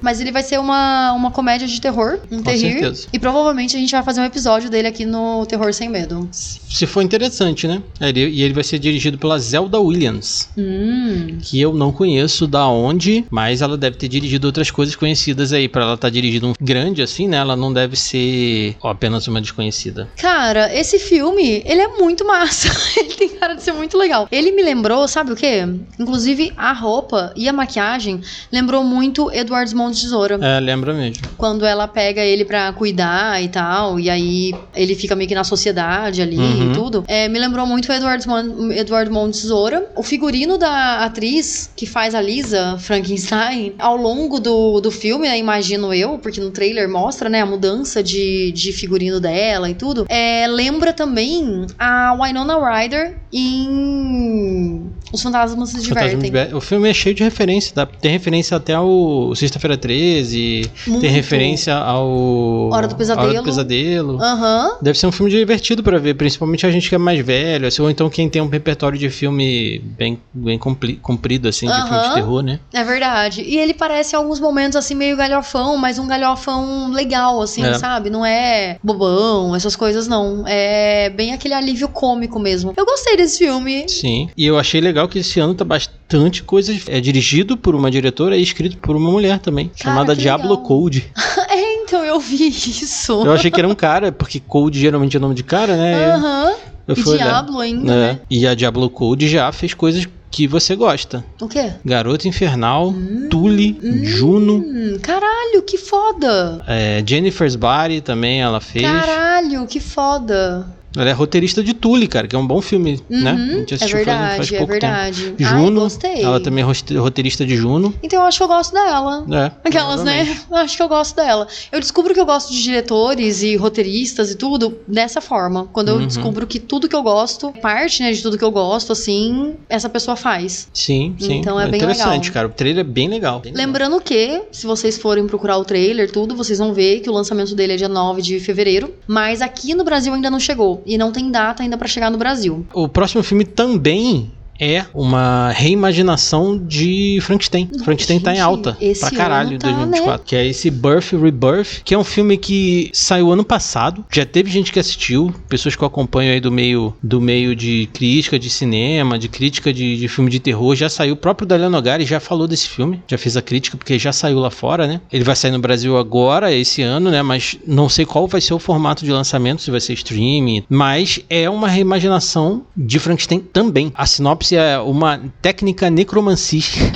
Mas ele vai ser uma, uma comédia de terror, um terrir. certeza. E provavelmente a gente vai fazer um episódio dele aqui no Terror Sem Medo. Se for interessante, né? Ele- e ele vai ser dirigido pela Zelda Williams. Hum. Que eu não conheço da onde, mas ela deve ter dirigido outras coisas conhecidas aí. Pra ela estar dirigindo um grande assim, né? Ela não deve ser ó, apenas uma desconhecida. Cara, esse filme, ele é muito massa. [laughs] ele tem cara de ser muito legal. Ele me lembrou, sabe o quê? Inclusive, a roupa e a maquiagem lembrou muito Edward Mão de Tesoura. É, lembra mesmo. Quando ela pega ele pra cuidar e tal, e aí ele fica meio que na sociedade ali Uhum. e tudo. É, me lembrou muito Edward, Mon Edward Mão de Tesoura. O figurino da atriz que faz a Lisa Frankenstein, ao longo do, do filme, né, imagino eu, porque no trailer mostra, né, a mudança de, de figurino dela e tudo, é, lembra também a Winona Ryder em Os Fantasmas se Divertem. O filme é cheio de referência. tá? Tem referência até ao Sexta-feira 13. Muito. Tem referência ao. Hora do Pesadelo. Hora do Pesadelo. Aham. Deve ser um filme divertido pra ver, principalmente a gente que é mais velho, assim, ou então quem tem um repertório de filme bem, bem comprido, assim, de filme de terror, né? É verdade. E ele parece em alguns momentos assim meio galhofão, mas um galhofão legal, assim, É. sabe? Não é bobão, essas coisas não. É bem aquele alívio cômico mesmo. Eu gostei desse filme. Sim. E eu achei legal que esse ano tá bastante coisa. É dirigido por uma diretora e escrito por uma mulher também, Cara, chamada Diablo legal. Code. [laughs] é, então eu vi isso. Eu achei que era um cara, porque Code geralmente é nome de cara, né? Aham. Eu E olhar. Diablo ainda, É. né? E a Diablo Code já fez coisas que você gosta. O quê? Garota Infernal, Tully, Juno, Hum, caralho, que foda. é, Jennifer's Body também ela fez. Caralho, que foda. Ela é roteirista de Tully, cara, que é um bom filme, né? A Uhum, gente é assistiu faz- faz verdade, é pouco verdade. tempo. Ai, Juno, gostei. ela também é roteirista de Juno. Então eu acho que eu gosto dela. É, Aquelas, né? provavelmente. Eu acho que eu gosto dela. Eu descubro que eu gosto de diretores e roteiristas e tudo dessa forma. Quando eu Uhum. descubro que tudo que eu gosto, parte, né, de tudo que eu gosto, assim, essa pessoa faz. Sim, sim. Então é bem interessante, legal. cara. O trailer é bem legal. bem legal. Lembrando que, se vocês forem procurar o trailer, tudo, vocês vão ver que o lançamento dele é dia 9 de fevereiro. Mas aqui no Brasil ainda não chegou. E não tem data ainda pra chegar no Brasil. O próximo filme também é uma reimaginação de Frankenstein. Frankenstein tá em alta esse pra caralho tá, 2024. Que é esse Birth Rebirth, que é um filme que saiu ano passado. Já teve gente que assistiu, pessoas que eu acompanho aí do meio do meio de crítica de cinema, de crítica de, de filme de terror. Já saiu, o próprio Dalian Nogari já falou desse filme, já fez a crítica, porque já saiu lá fora, né? Ele vai sair no Brasil agora, esse ano, né? Mas não sei qual vai ser o formato de lançamento, se vai ser streaming. Mas é uma reimaginação de Frankenstein também. A sinopse é uma técnica necromancia.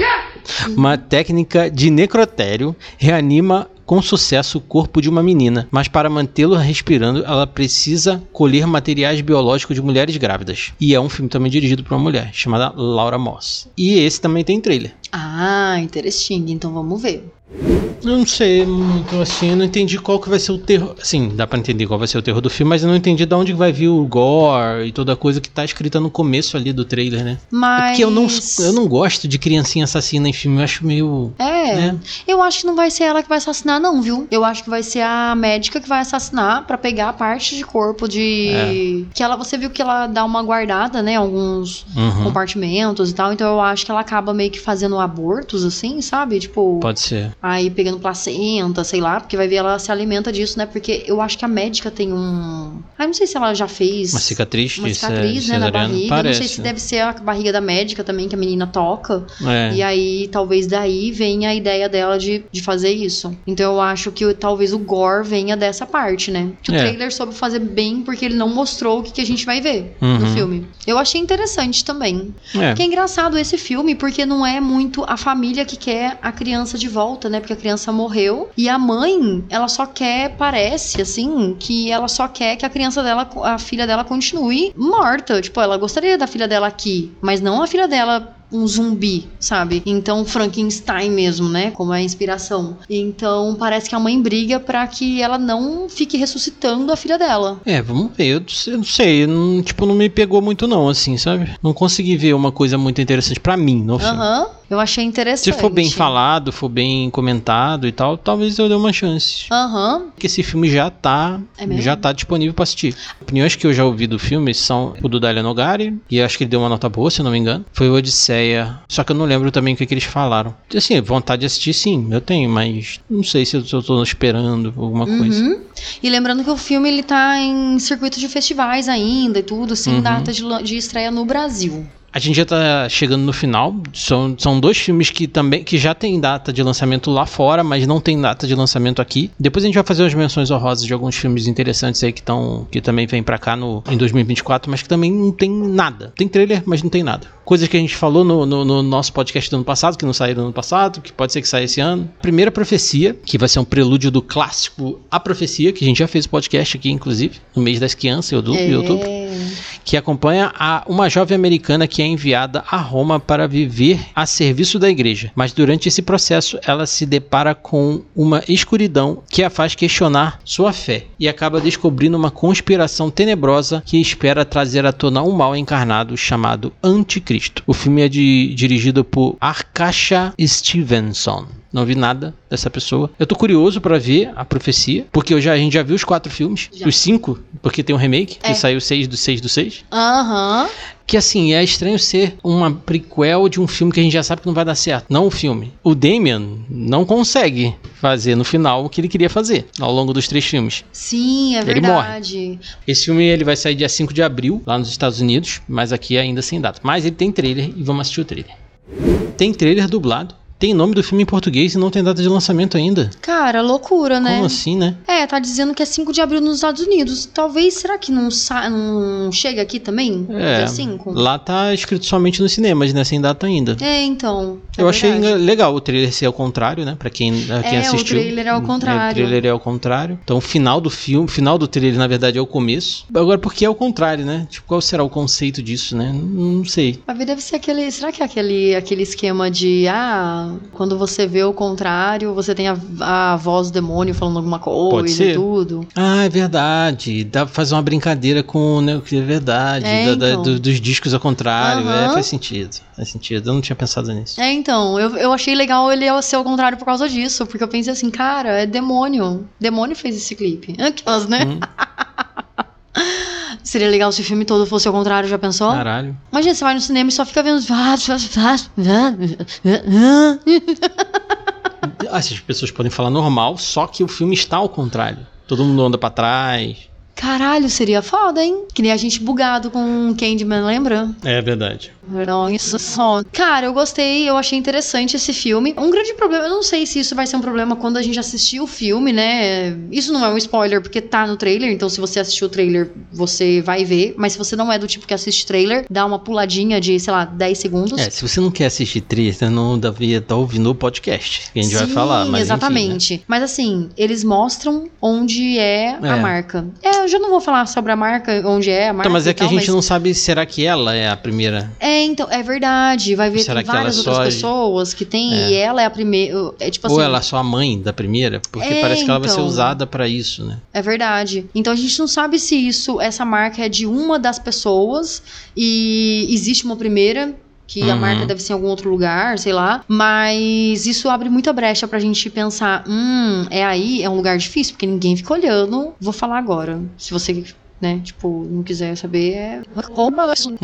Uma técnica de necrotério reanima com sucesso o corpo de uma menina, mas para mantê-lo respirando, ela precisa colher materiais biológicos de mulheres grávidas. E é um filme também dirigido por uma mulher, chamada Laura Moss. E esse também tem trailer. Ah, interessante. Então vamos ver. Eu não sei muito assim, eu não entendi qual que vai ser o terror. Assim, dá pra entender qual vai ser o terror do filme, mas eu não entendi de onde vai vir o gore e toda a coisa que tá escrita no começo ali do trailer, né? Mas. É porque eu não, eu não gosto de criancinha assassina em filme, eu acho meio. É, né? eu acho que não vai ser ela que vai assassinar, não, viu? Eu acho que vai ser a médica que vai assassinar pra pegar a parte de corpo de. É. Que ela, você viu que ela dá uma guardada, né? Alguns Uhum, compartimentos e tal. Então eu acho que ela acaba meio que fazendo abortos, assim, sabe? Tipo. pode ser. Aí pegando placenta, sei lá, porque vai ver ela se alimenta disso, né? Porque eu acho que a médica tem um. Ah, não sei se ela já fez. Uma cicatriz, uma de cicatriz, né, na barriga. Parece. Não sei se deve ser a barriga da médica também, que a menina toca. É. E aí, talvez daí venha a ideia dela de, de fazer isso. Então eu acho que talvez o gore venha dessa parte, né? Que o É. trailer soube fazer bem porque ele não mostrou o que, que a gente vai ver no Uhum. filme. Eu achei interessante também. É. Que é engraçado esse filme, porque não é muito a família que quer a criança de volta, né? Porque a criança morreu e a mãe, ela só quer, parece assim, que ela só quer que a criança dela, a filha dela continue morta. Tipo, ela gostaria da filha dela aqui, mas não a filha dela um zumbi, sabe? Então Frankenstein mesmo, né? Como é a inspiração. Então parece que a mãe briga pra que ela não fique ressuscitando a filha dela. É, vamos ver. Eu, eu não sei, não, tipo, não me pegou muito não, assim, sabe? Não consegui ver uma coisa muito interessante pra mim filme. Aham. Eu achei interessante. Se for bem falado, for bem comentado e tal, talvez eu dê uma chance. Aham. Porque esse filme já tá, É já tá disponível pra assistir. Opiniões que eu já ouvi do filme são o do Dalia Nogari, e acho que ele deu uma nota boa, se não me engano. Foi o Odisseia, só que eu não lembro também o que, que eles falaram. Assim, vontade de assistir sim, eu tenho, mas não sei se eu, se eu tô esperando alguma coisa. Uhum. E lembrando que o filme ele tá em circuito de festivais ainda e tudo, sem Uhum. data de, de estreia no Brasil. A gente já tá chegando no final. São, são dois filmes que também que já tem data de lançamento lá fora, mas não tem data de lançamento aqui. Depois a gente vai fazer umas menções honrosas de alguns filmes interessantes aí que estão que também vêm pra cá no em 2024, mas que também não tem nada. Tem trailer, mas não tem nada. Coisas que a gente falou no, no- no nosso podcast do ano passado, que não saíram no ano passado, que pode ser que saia esse ano. Primeira Profecia, que vai ser um prelúdio do clássico A Profecia, que a gente já fez o podcast aqui, inclusive, no mês das crianças, em outubro. em outubro É... que acompanha a, uma jovem americana que é enviada a Roma para viver a serviço da igreja. Mas durante esse processo, ela se depara com uma escuridão que a faz questionar sua fé e acaba descobrindo uma conspiração tenebrosa que espera trazer à tona um mal encarnado chamado Anticristo. O filme é de- dirigido por Arkasha Stevenson. Não vi nada dessa pessoa. Eu tô curioso pra ver a profecia, porque eu já, a gente já viu os quatro filmes, Já. os cinco, porque tem um remake, É. que saiu 6 do 6 do 6. Aham. Que assim, é estranho ser uma prequel de um filme que a gente já sabe que não vai dar certo. Não o filme. O Damian não consegue fazer no final o que ele queria fazer ao longo dos três filmes. Sim, é Ele morre. verdade. Esse filme ele vai sair dia 5 de abril, lá nos Estados Unidos, mas aqui ainda sem data. Mas ele tem trailer e vamos assistir o trailer. Tem trailer dublado. Tem nome do filme em português e não tem data de lançamento ainda. Cara, loucura, né? Como assim, né? É, tá dizendo que é 5 de abril nos Estados Unidos. Talvez, será que não, sa- não chega aqui também? É, Dia 5? lá tá escrito somente nos cinemas, né? Sem data ainda. É, então. é Eu achei verdade. legal o trailer ser ao contrário, né? Pra quem, pra quem É, o trailer é ao contrário. O trailer é ao contrário. Então o final do filme, o final do trailer, na verdade, é o começo. Agora, por que é o contrário, né? Tipo, qual será o conceito disso, né? Não, não sei. Ver, deve ser aquele. Será que é aquele, aquele esquema de. Ah, quando você vê o contrário, você tem a, a voz do demônio falando alguma coisa e tudo. Ah, é verdade. Dá pra fazer uma brincadeira com né, o que é verdade. É, da- da- então. do- dos discos ao contrário. É, Aham. faz sentido. Faz sentido. Eu não tinha pensado nisso. É, então, eu, eu achei legal ele ser o contrário por causa disso, porque eu pensei assim, cara, é demônio. Demônio fez esse clipe. Aquelas, né? Hum. [laughs] Seria legal se o filme todo fosse ao contrário, já pensou? Caralho. Imagina, você vai no cinema e só fica vendo. Ah, Essas pessoas podem falar normal, só que o filme está ao contrário. Todo mundo anda pra trás. Caralho, seria foda, hein? Que nem a gente bugado com Candyman, lembra? É verdade. Não, isso só. Cara, eu gostei, eu achei interessante esse filme. Um grande problema, eu não sei se isso vai ser um problema quando a gente assistir o filme, né? Isso não é um spoiler porque tá no trailer, então se você assistiu o trailer, você vai ver. Mas se você não é do tipo que assiste trailer, dá uma puladinha de, sei lá, 10 segundos. É, se você não quer assistir trailer, você não devia estar ouvindo o podcast que a gente vai Sim, falar. Mas enfim, né? exatamente. Mas assim, eles mostram onde é, a É. marca. É, eu já não vou falar sobre a marca, onde é a marca. Então, mas é que a tal, gente não sabe, será que ela é a primeira? É, então, é verdade. Vai ver Será que várias é outras só- pessoas que tem É. e ela é a primeira. É tipo assim. Ou ela é só a mãe da primeira? Porque É, parece que ela vai ser então. usada pra isso, né? É verdade. Então a gente não sabe se isso, essa marca é de uma das pessoas e existe uma primeira. Que a Uhum. marca deve ser em algum outro lugar, sei lá. Mas isso abre muita brecha pra gente pensar: hum, é aí, é um lugar difícil, porque ninguém fica olhando. Vou falar agora. Se você, né, tipo, não quiser saber, é.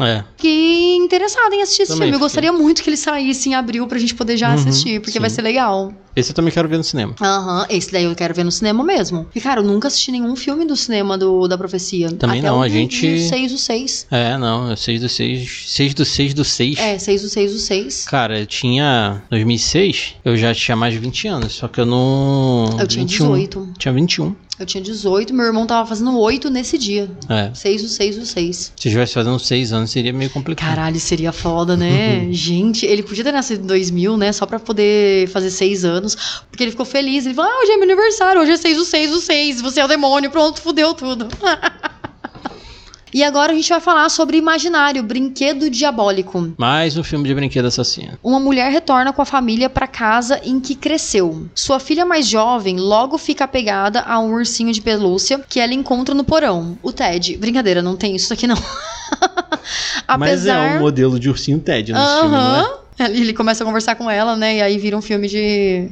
É. Fiquei interessada em assistir esse Também filme. Eu fiquei. gostaria muito que ele saísse em abril pra gente poder já Uhum, assistir, porque sim. vai ser legal. Esse eu também quero ver no cinema. Aham, esse daí eu quero ver no cinema mesmo. E, cara, eu nunca assisti nenhum filme do cinema do, da profecia. Também Até não, a gente- do 6 do 6. É, não, é 6 do 6. 6 do 6 do 6. É, 6 do 6 do 6. Cara, eu tinha. 2006, eu já tinha mais de 20 anos, só que eu não. Eu tinha 21. 18. Tinha 21. Eu tinha 18, meu irmão tava fazendo 8 nesse dia. É. 6 do 6 do 6. Se estivesse fazendo 6 anos, seria meio complicado. Caralho, seria foda, né? [laughs] Gente, ele podia ter nascido em 2000, né? Só pra poder fazer 6 anos. Porque ele ficou feliz. Ele falou: Ah, hoje é meu aniversário, hoje é 6 do 6 do 6. Você é o demônio, pronto, fudeu tudo. [laughs] E agora a gente vai falar sobre Imaginário, Brinquedo Diabólico. Mais um filme de brinquedo assassino. Uma mulher retorna com a família para casa em que cresceu. Sua filha mais jovem logo fica apegada a um ursinho de pelúcia que ela encontra no porão. O Ted. Brincadeira, não tem isso aqui não. [laughs] Mas é um modelo de ursinho Ted nesse filme, não é? Ele começa a conversar com ela, né? E aí vira um filme de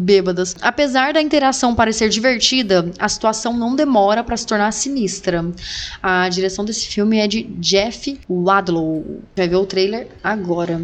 bêbadas. Apesar da interação parecer divertida, a situação não demora pra se tornar sinistra. A direção desse filme é de Jeff Wadlow. Vai ver o trailer agora.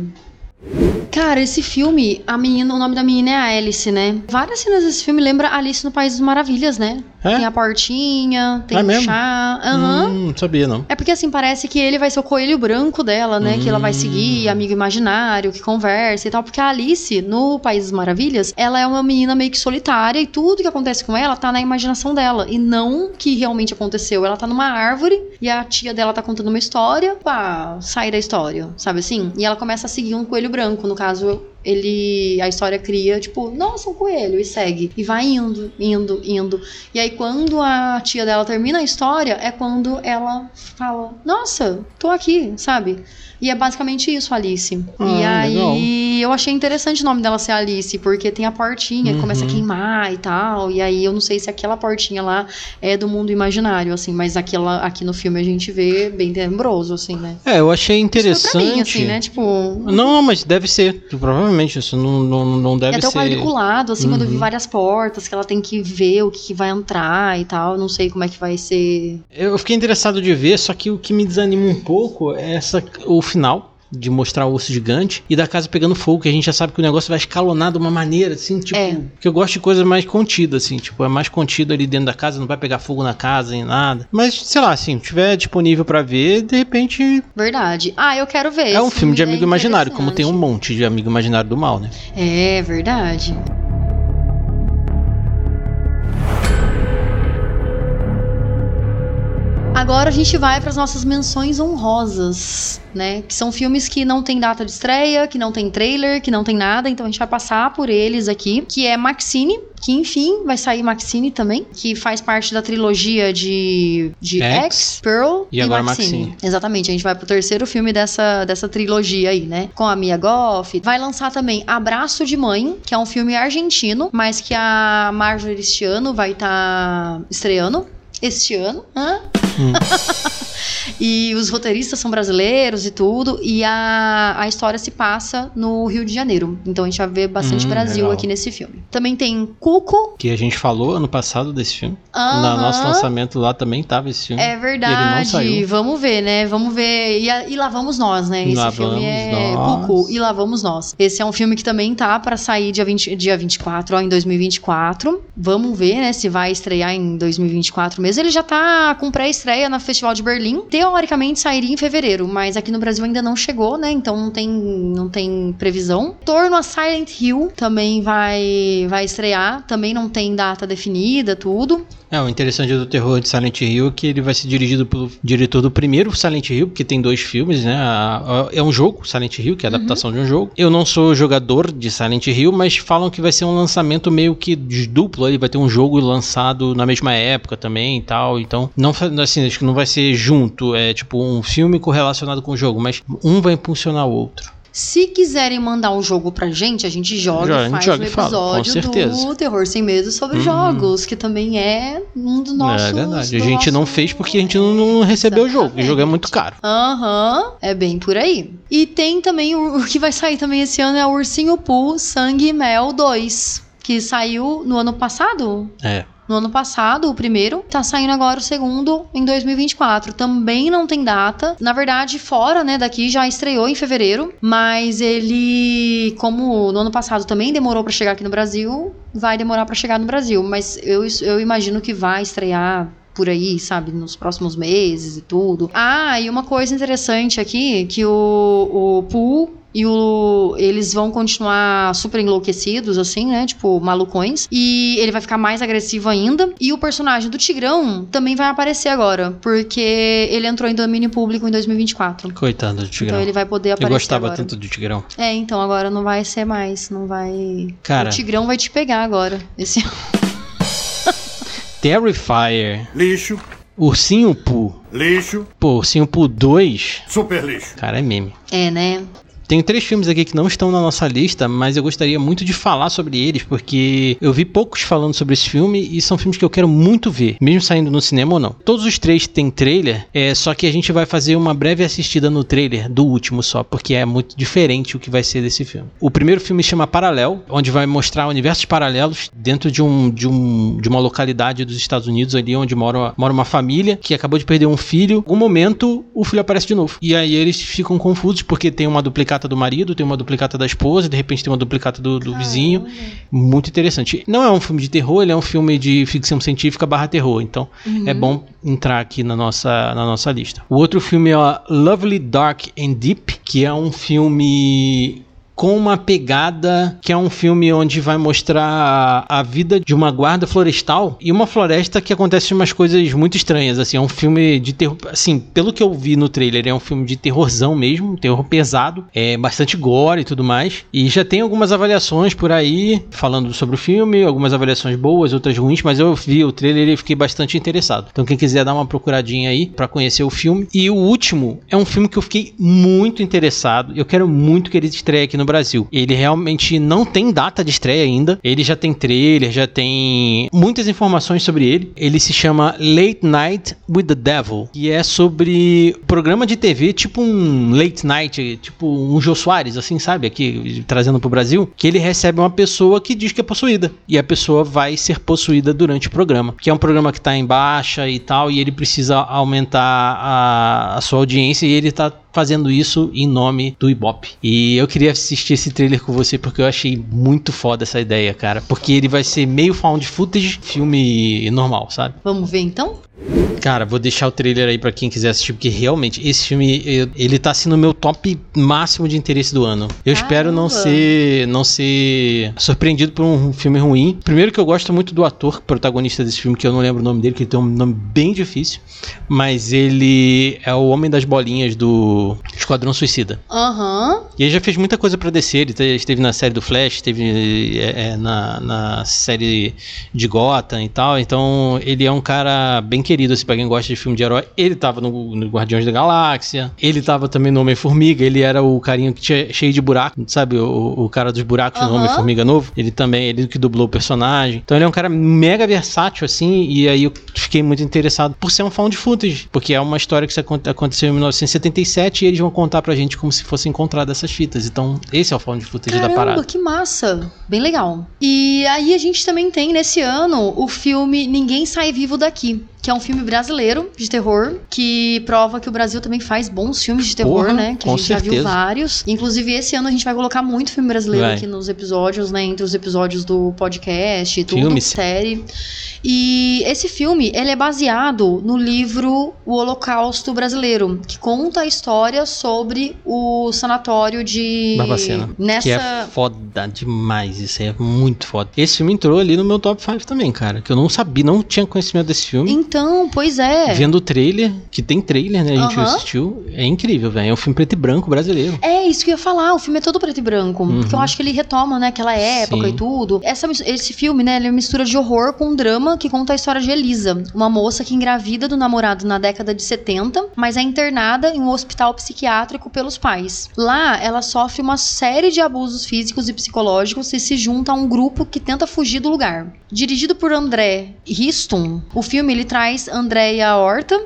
Cara, esse filme, a menina, o nome da menina é a Alice, né? Várias cenas desse filme lembra Alice no País das Maravilhas, né? É? Tem a portinha, tem É o chá. Aham. Hum, não sabia não. É porque assim, parece que ele vai ser o coelho branco dela, né? Que ela vai Hum. seguir, amigo imaginário, que conversa e tal. Porque a Alice, no País das Maravilhas, ela é uma menina meio que solitária e tudo que acontece com ela tá na imaginação dela. E não que realmente aconteceu. Ela tá numa árvore e a tia dela tá contando uma história, pá, sai da história, sabe assim? E ela começa a seguir um coelho branco. No caso, ele. A história cria, tipo, nossa, um coelho, e segue. E vai indo, indo, indo. E aí, quando a tia dela termina a história, é quando ela fala: Nossa, tô aqui, sabe? E é basicamente isso, Alice. Ah, e aí, legal. eu achei interessante o nome dela ser Alice, porque tem a portinha que começa a Uhum. queimar e tal. E aí, eu não sei se aquela portinha lá é do mundo imaginário, assim, mas aquela aqui no filme a gente vê bem tenebroso, assim, né? É, eu achei interessante. mim, assim, né? Tipo, Não, mas deve ser. Provavelmente, isso não, não, não deve Tem até o ser. quadriculado, assim, quando eu vi Uhum. várias portas, que ela tem que ver o que, que vai entrar e tal. Não sei como é que vai ser. Eu fiquei interessado de ver, só que o que me desanima um pouco é essa, o final. De mostrar o osso gigante e da casa pegando fogo, que a gente já sabe que o negócio vai escalonar de uma maneira, assim, tipo. É. Que eu gosto de coisa mais contida, assim, tipo, é mais contido ali dentro da casa, não vai pegar fogo na casa nem nada. Mas, sei lá, assim, tiver disponível pra ver, de repente. Verdade. Ah, eu quero ver. É um esse filme de é amigo imaginário, como tem um monte de amigo imaginário do mal, né? É verdade. Agora a gente vai para as nossas menções honrosas, né? Que são filmes que não tem data de estreia, que não tem trailer, que não tem nada, então a gente vai passar por eles aqui, que é Maxine, que enfim vai sair Maxine também, que faz parte da trilogia de, de X, X, Pearl e agora Maxine. Exatamente, a gente vai pro terceiro filme dessa, dessa trilogia aí, né? Com a Mia Goff. Vai lançar também Abraço de Mãe, que é um filme argentino, mas que a Marjorie este ano vai estar estreando. Este ano. Hã? Hum. [laughs] e os roteiristas são brasileiros e tudo. E a, a história se passa no Rio de Janeiro. Então a gente vai ver bastante Hum, Brasil legal. aqui nesse filme. Também tem Cuco. Que a gente falou ano passado desse filme. No Aham. nosso lançamento lá também tava esse filme. É Ele não verdade. Vamos ver, né? Vamos ver. E, a- e lá vamos nós, né? Esse filme é nós. Cucu. E lá vamos nós. Esse é um filme que também tá pra sair dia, 20, dia 24, ó, em 2024. Vamos ver, né? Se vai estrear em 2024 mesmo. Ele já tá com pré-estreia no Festival de Berlim. Teoricamente sairia em fevereiro, mas aqui no Brasil ainda não chegou, né? Então não tem, não tem previsão. Torno a Silent Hill também vai, vai estrear. Também não tem data definida, tudo. É, o interessante do terror de Silent Hill é que ele vai ser dirigido pelo diretor do primeiro Silent Hill, porque tem dois filmes, né? A- a- É um jogo, Silent Hill, que é a adaptação de um jogo. Eu não sou jogador de Silent Hill, mas falam que vai ser um lançamento meio que duplo. Ele vai ter um jogo lançado na mesma época também e tal. Então, não, assim, acho que não vai ser junto. É tipo um filme correlacionado com o jogo, mas um vai impulsionar o outro. Se quiserem mandar um jogo pra gente, a gente joga Já, a e gente faz joga um fala, com episódio certeza. do Terror Sem Medo sobre Uhum. jogos, que também é um dos nossos... é verdade. A gente não nosso- fez porque a gente não, não recebeu o jogo. O jogo é muito caro. Aham, é bem por aí. E tem também o, o que vai sair também esse ano é o Ursinho Pooh Sangue e Mel 2, que saiu no ano passado. É. No ano passado, o primeiro, tá saindo agora o segundo em 2024. Também não tem data. Na verdade, fora, né, daqui já estreou em fevereiro, mas ele, como no ano passado também demorou pra chegar aqui no Brasil, vai demorar pra chegar no Brasil, mas eu, eu imagino que vai estrear por aí, sabe, nos próximos meses e tudo. Ah, e uma coisa interessante aqui, que o, o Pooh e o, eles vão continuar super enlouquecidos, assim, né? Tipo, malucões. E ele vai ficar mais agressivo ainda. E o personagem do Tigrão também vai aparecer agora. Porque ele entrou em domínio público em 2024. Coitado do Tigrão. Então ele vai poder Eu aparecer gostava agora. tanto do Tigrão. É, então agora não vai ser mais. Não vai. Cara. O Tigrão vai te pegar agora. Esse [laughs] Terrifier, Lixo, Ursinho Poo. lixo, Pô, Ursinho Poo 2, super lixo. cara, é meme. É, né? Tem três filmes aqui que não estão na nossa lista, mas eu gostaria muito de falar sobre eles, porque eu vi poucos falando sobre esse filme e são filmes que eu quero muito ver, mesmo saindo no cinema ou não. Todos os três têm trailer, é só que a gente vai fazer uma breve assistida no trailer do último só, porque é muito diferente o que vai ser desse filme. O primeiro filme chama Paralel, onde vai mostrar universos paralelos dentro de, um, de, um, de uma localidade dos Estados Unidos, ali onde mora, mora uma família que acabou de perder um filho. Algum momento, o filho aparece de novo. E aí eles ficam confusos, porque tem uma duplicata do marido, tem uma duplicata da esposa, de repente tem uma duplicata do, do vizinho. Muito interessante. Não é um filme de terror, ele é um filme de ficção científica barra terror. Então é bom entrar aqui na nossa, na nossa lista. O outro filme é Lovely Dark and Deep, que é um filme com uma pegada que é um filme onde vai mostrar a vida de uma guarda florestal e uma floresta que acontece umas coisas muito estranhas, assim, é um filme de terror, assim, pelo que eu vi no trailer, é um filme de terrorzão mesmo, terror pesado, é bastante gore e tudo mais, e já tem algumas avaliações por aí falando sobre o filme, algumas avaliações boas, outras ruins, mas eu vi o trailer e fiquei bastante interessado. Então quem quiser dar uma procuradinha aí pra conhecer o filme. E o último é um filme que eu fiquei muito interessado, eu quero muito que ele estreie aqui no Brasil. Ele realmente não tem data de estreia ainda. Ele já tem trailer, já tem muitas informações sobre ele. Ele se chama Late Night with the Devil, e é sobre programa de TV, tipo um Late Night, tipo um Jô Soares, assim, sabe? Aqui trazendo pro Brasil, que ele recebe uma pessoa que diz que é possuída. E a pessoa vai ser possuída durante o programa. Que é um programa que tá em baixa e tal, e ele precisa aumentar a, a sua audiência e ele tá fazendo isso em nome do Ibope. E eu queria assistir esse trailer com você porque eu achei muito foda essa ideia, cara. Porque ele vai ser meio found footage, filme normal, sabe? Vamos ver então? Cara, vou deixar o trailer aí pra quem quiser assistir, porque realmente esse filme, ele tá sendo o meu top máximo de interesse do ano. Eu espero não Caramba. ser não ser surpreendido por um filme ruim. Primeiro que eu gosto muito do ator protagonista desse filme, que eu não lembro o nome dele, que ele tem um nome bem difícil, mas ele é o homem das bolinhas do Esquadrão Suicida. Aham. E ele já fez muita coisa pra descer. Ele te- esteve na série do Flash, esteve é, é, na, na série de Gotham e tal. Então ele é um cara bem querido, assim, pra quem gosta de filme de herói. Ele tava no, no Guardiões da Galáxia. Ele tava também no Homem-Formiga. Ele era o carinho que tinha cheio de buraco, sabe? O, o cara dos buracos no Aham. Homem-Formiga novo. Ele também, ele que dublou o personagem. Então ele é um cara mega versátil, assim. E aí o fiquei muito interessado por ser um found footage, porque é uma história que aconteceu em 1977 e eles vão contar pra gente como se fosse encontrado essas fitas. Então, esse é o found footage da Caramba, parada. que massa! Bem legal. E aí a gente também tem nesse ano o filme Ninguém Sai Vivo Daqui, que é um filme brasileiro de terror, que prova que o Brasil também faz bons filmes de terror, Porra, né? Que a com gente já viu certeza. vários. Inclusive, esse ano a gente vai colocar muito filme brasileiro Vai. aqui nos episódios, né? Entre os episódios do podcast e tudo, Filme, série. E esse filme, ele é baseado no livro O Holocausto Brasileiro, que conta a história sobre o sanatório de... Barbacena. Nessa... Que é foda demais, isso aí é muito foda. Esse filme entrou ali no meu top 5 também, cara. Que eu não sabia, não tinha conhecimento desse filme. Então, pois é. Vendo o trailer, que tem trailer, né? A gente assistiu. É incrível, velho. É um filme preto e branco brasileiro. É isso que eu ia falar, o filme é todo preto e branco. Uhum. Porque eu acho que ele retoma, né, aquela época Sim. e tudo. Essa, esse filme, né, ele é uma mistura de horror com drama que conta a história de Elisa, uma moça que engravida do namorado na década de 70, mas é internada em um hospital psiquiátrico pelos pais. Lá, ela sofre uma série de abusos físicos e psicológicos e se junta a um grupo que tenta fugir do lugar. Dirigido por André Riston, o filme ele traz Andréia Horta,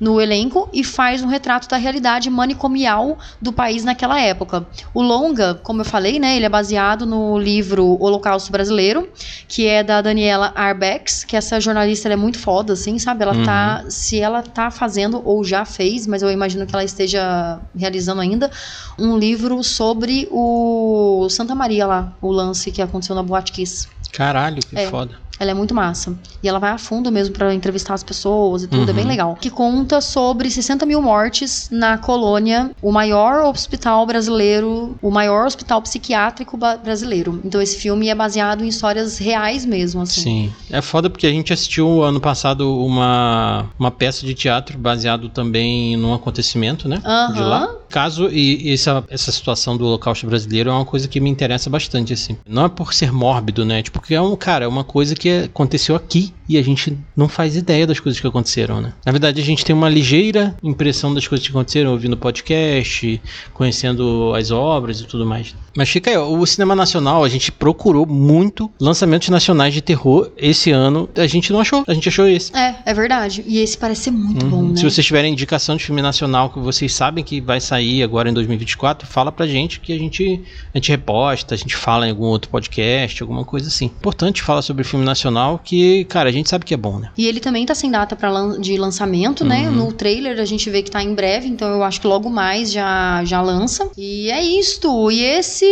no elenco e faz um retrato da realidade manicomial do país naquela época. O longa, como eu falei, né, ele é baseado no livro Holocausto Brasileiro, que é da Daniela Arbex, que essa jornalista é muito foda, assim, sabe? Ela tá, se ela tá fazendo ou já fez, mas eu imagino que ela esteja realizando ainda, um livro sobre o Santa Maria lá, o lance que aconteceu na Boate Kiss. Caralho, que É. foda. Ela é muito massa. E ela vai a fundo mesmo pra entrevistar as pessoas e tudo, é bem Uhum. legal. Que conta sobre 60 mil mortes na colônia, o maior hospital brasileiro, o maior hospital psiquiátrico brasileiro. Então esse filme é baseado em histórias reais mesmo, assim. Sim. É foda porque a gente assistiu ano passado uma, uma peça de teatro baseado também num acontecimento, né? Aham. De lá. Caso e essa, essa situação do holocausto brasileiro é uma coisa que me interessa bastante, assim. Não é por ser mórbido, né? Tipo, porque é um, cara, é uma coisa que aconteceu aqui e a gente não faz ideia das coisas que aconteceram, né? Na verdade, a gente tem uma ligeira impressão das coisas que aconteceram ouvindo podcast, conhecendo as obras e tudo mais. Mas fica aí, ó, o cinema nacional, a gente procurou muito lançamentos nacionais de terror esse ano. A gente não achou, a gente achou esse. É, é verdade. E esse parece ser muito Uhum. bom, né? Se vocês tiverem indicação de filme nacional que vocês sabem que vai sair agora em 2024, fala pra gente que a gente, a gente reposta, a gente fala em algum outro podcast, alguma coisa assim. Importante falar sobre filme nacional que, cara, a gente sabe que é bom, né? E ele também tá sem data pra lan- de lançamento, né? Uhum. No trailer a gente vê que tá em breve, então eu acho que logo mais já, já lança. E é isto. E esse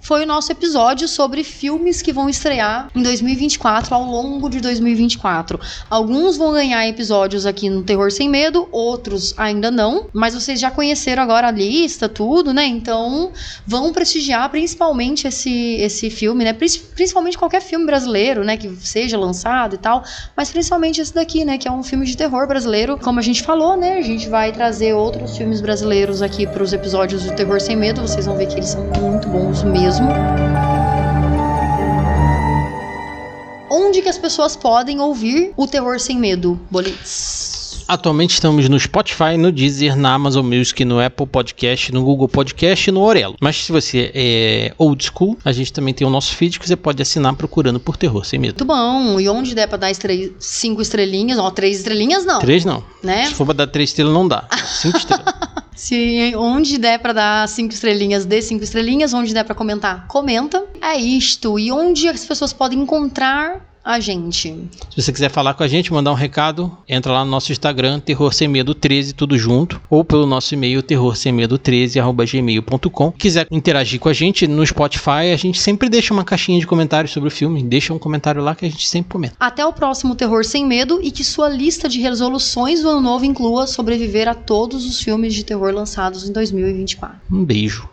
foi o nosso episódio sobre filmes que vão estrear em 2024, ao longo de 2024. Alguns vão ganhar episódios aqui no Terror Sem Medo, outros ainda não, mas vocês já conheceram agora a lista, tudo, né? Então vão prestigiar principalmente esse, esse filme, né? Prin- Principalmente qualquer filme brasileiro, né? Que seja lançado e tal, mas principalmente esse daqui, né? Que é um filme de terror brasileiro. Como a gente falou, né? A gente vai trazer outros filmes brasileiros aqui para os episódios do Terror Sem Medo. Vocês vão ver que eles são muito bons mesmo. Onde que as pessoas podem ouvir o Terror Sem Medo, Bolitz? Atualmente estamos no Spotify, no Deezer, na Amazon Music, no Apple Podcast, no Google Podcast e no Orelo. Mas se você é old school, a gente também tem o nosso feed que você pode assinar procurando por Terror Sem Medo. Muito bom. E onde der pra dar estre... cinco estrelinhas, ó, três estrelinhas não, Três não. né? Se for pra dar três estrelas, não dá. Cinco estrelas. [laughs] Se onde der pra dar cinco estrelinhas, dê cinco estrelinhas. Onde der pra comentar, comenta. É isto. E onde as pessoas podem encontrar a gente? Se você quiser falar com a gente, mandar um recado, entra lá no nosso Instagram, Terror Sem Medo 13, tudo junto, ou pelo nosso e-mail, terrorsemmedo13, Quiser interagir com a gente no Spotify, a gente sempre deixa uma caixinha de comentários sobre o filme. Deixa um comentário lá que a gente sempre comenta. Até o próximo Terror Sem Medo e que sua lista de resoluções do ano novo inclua sobreviver a todos os filmes de terror lançados em 2024. Um beijo.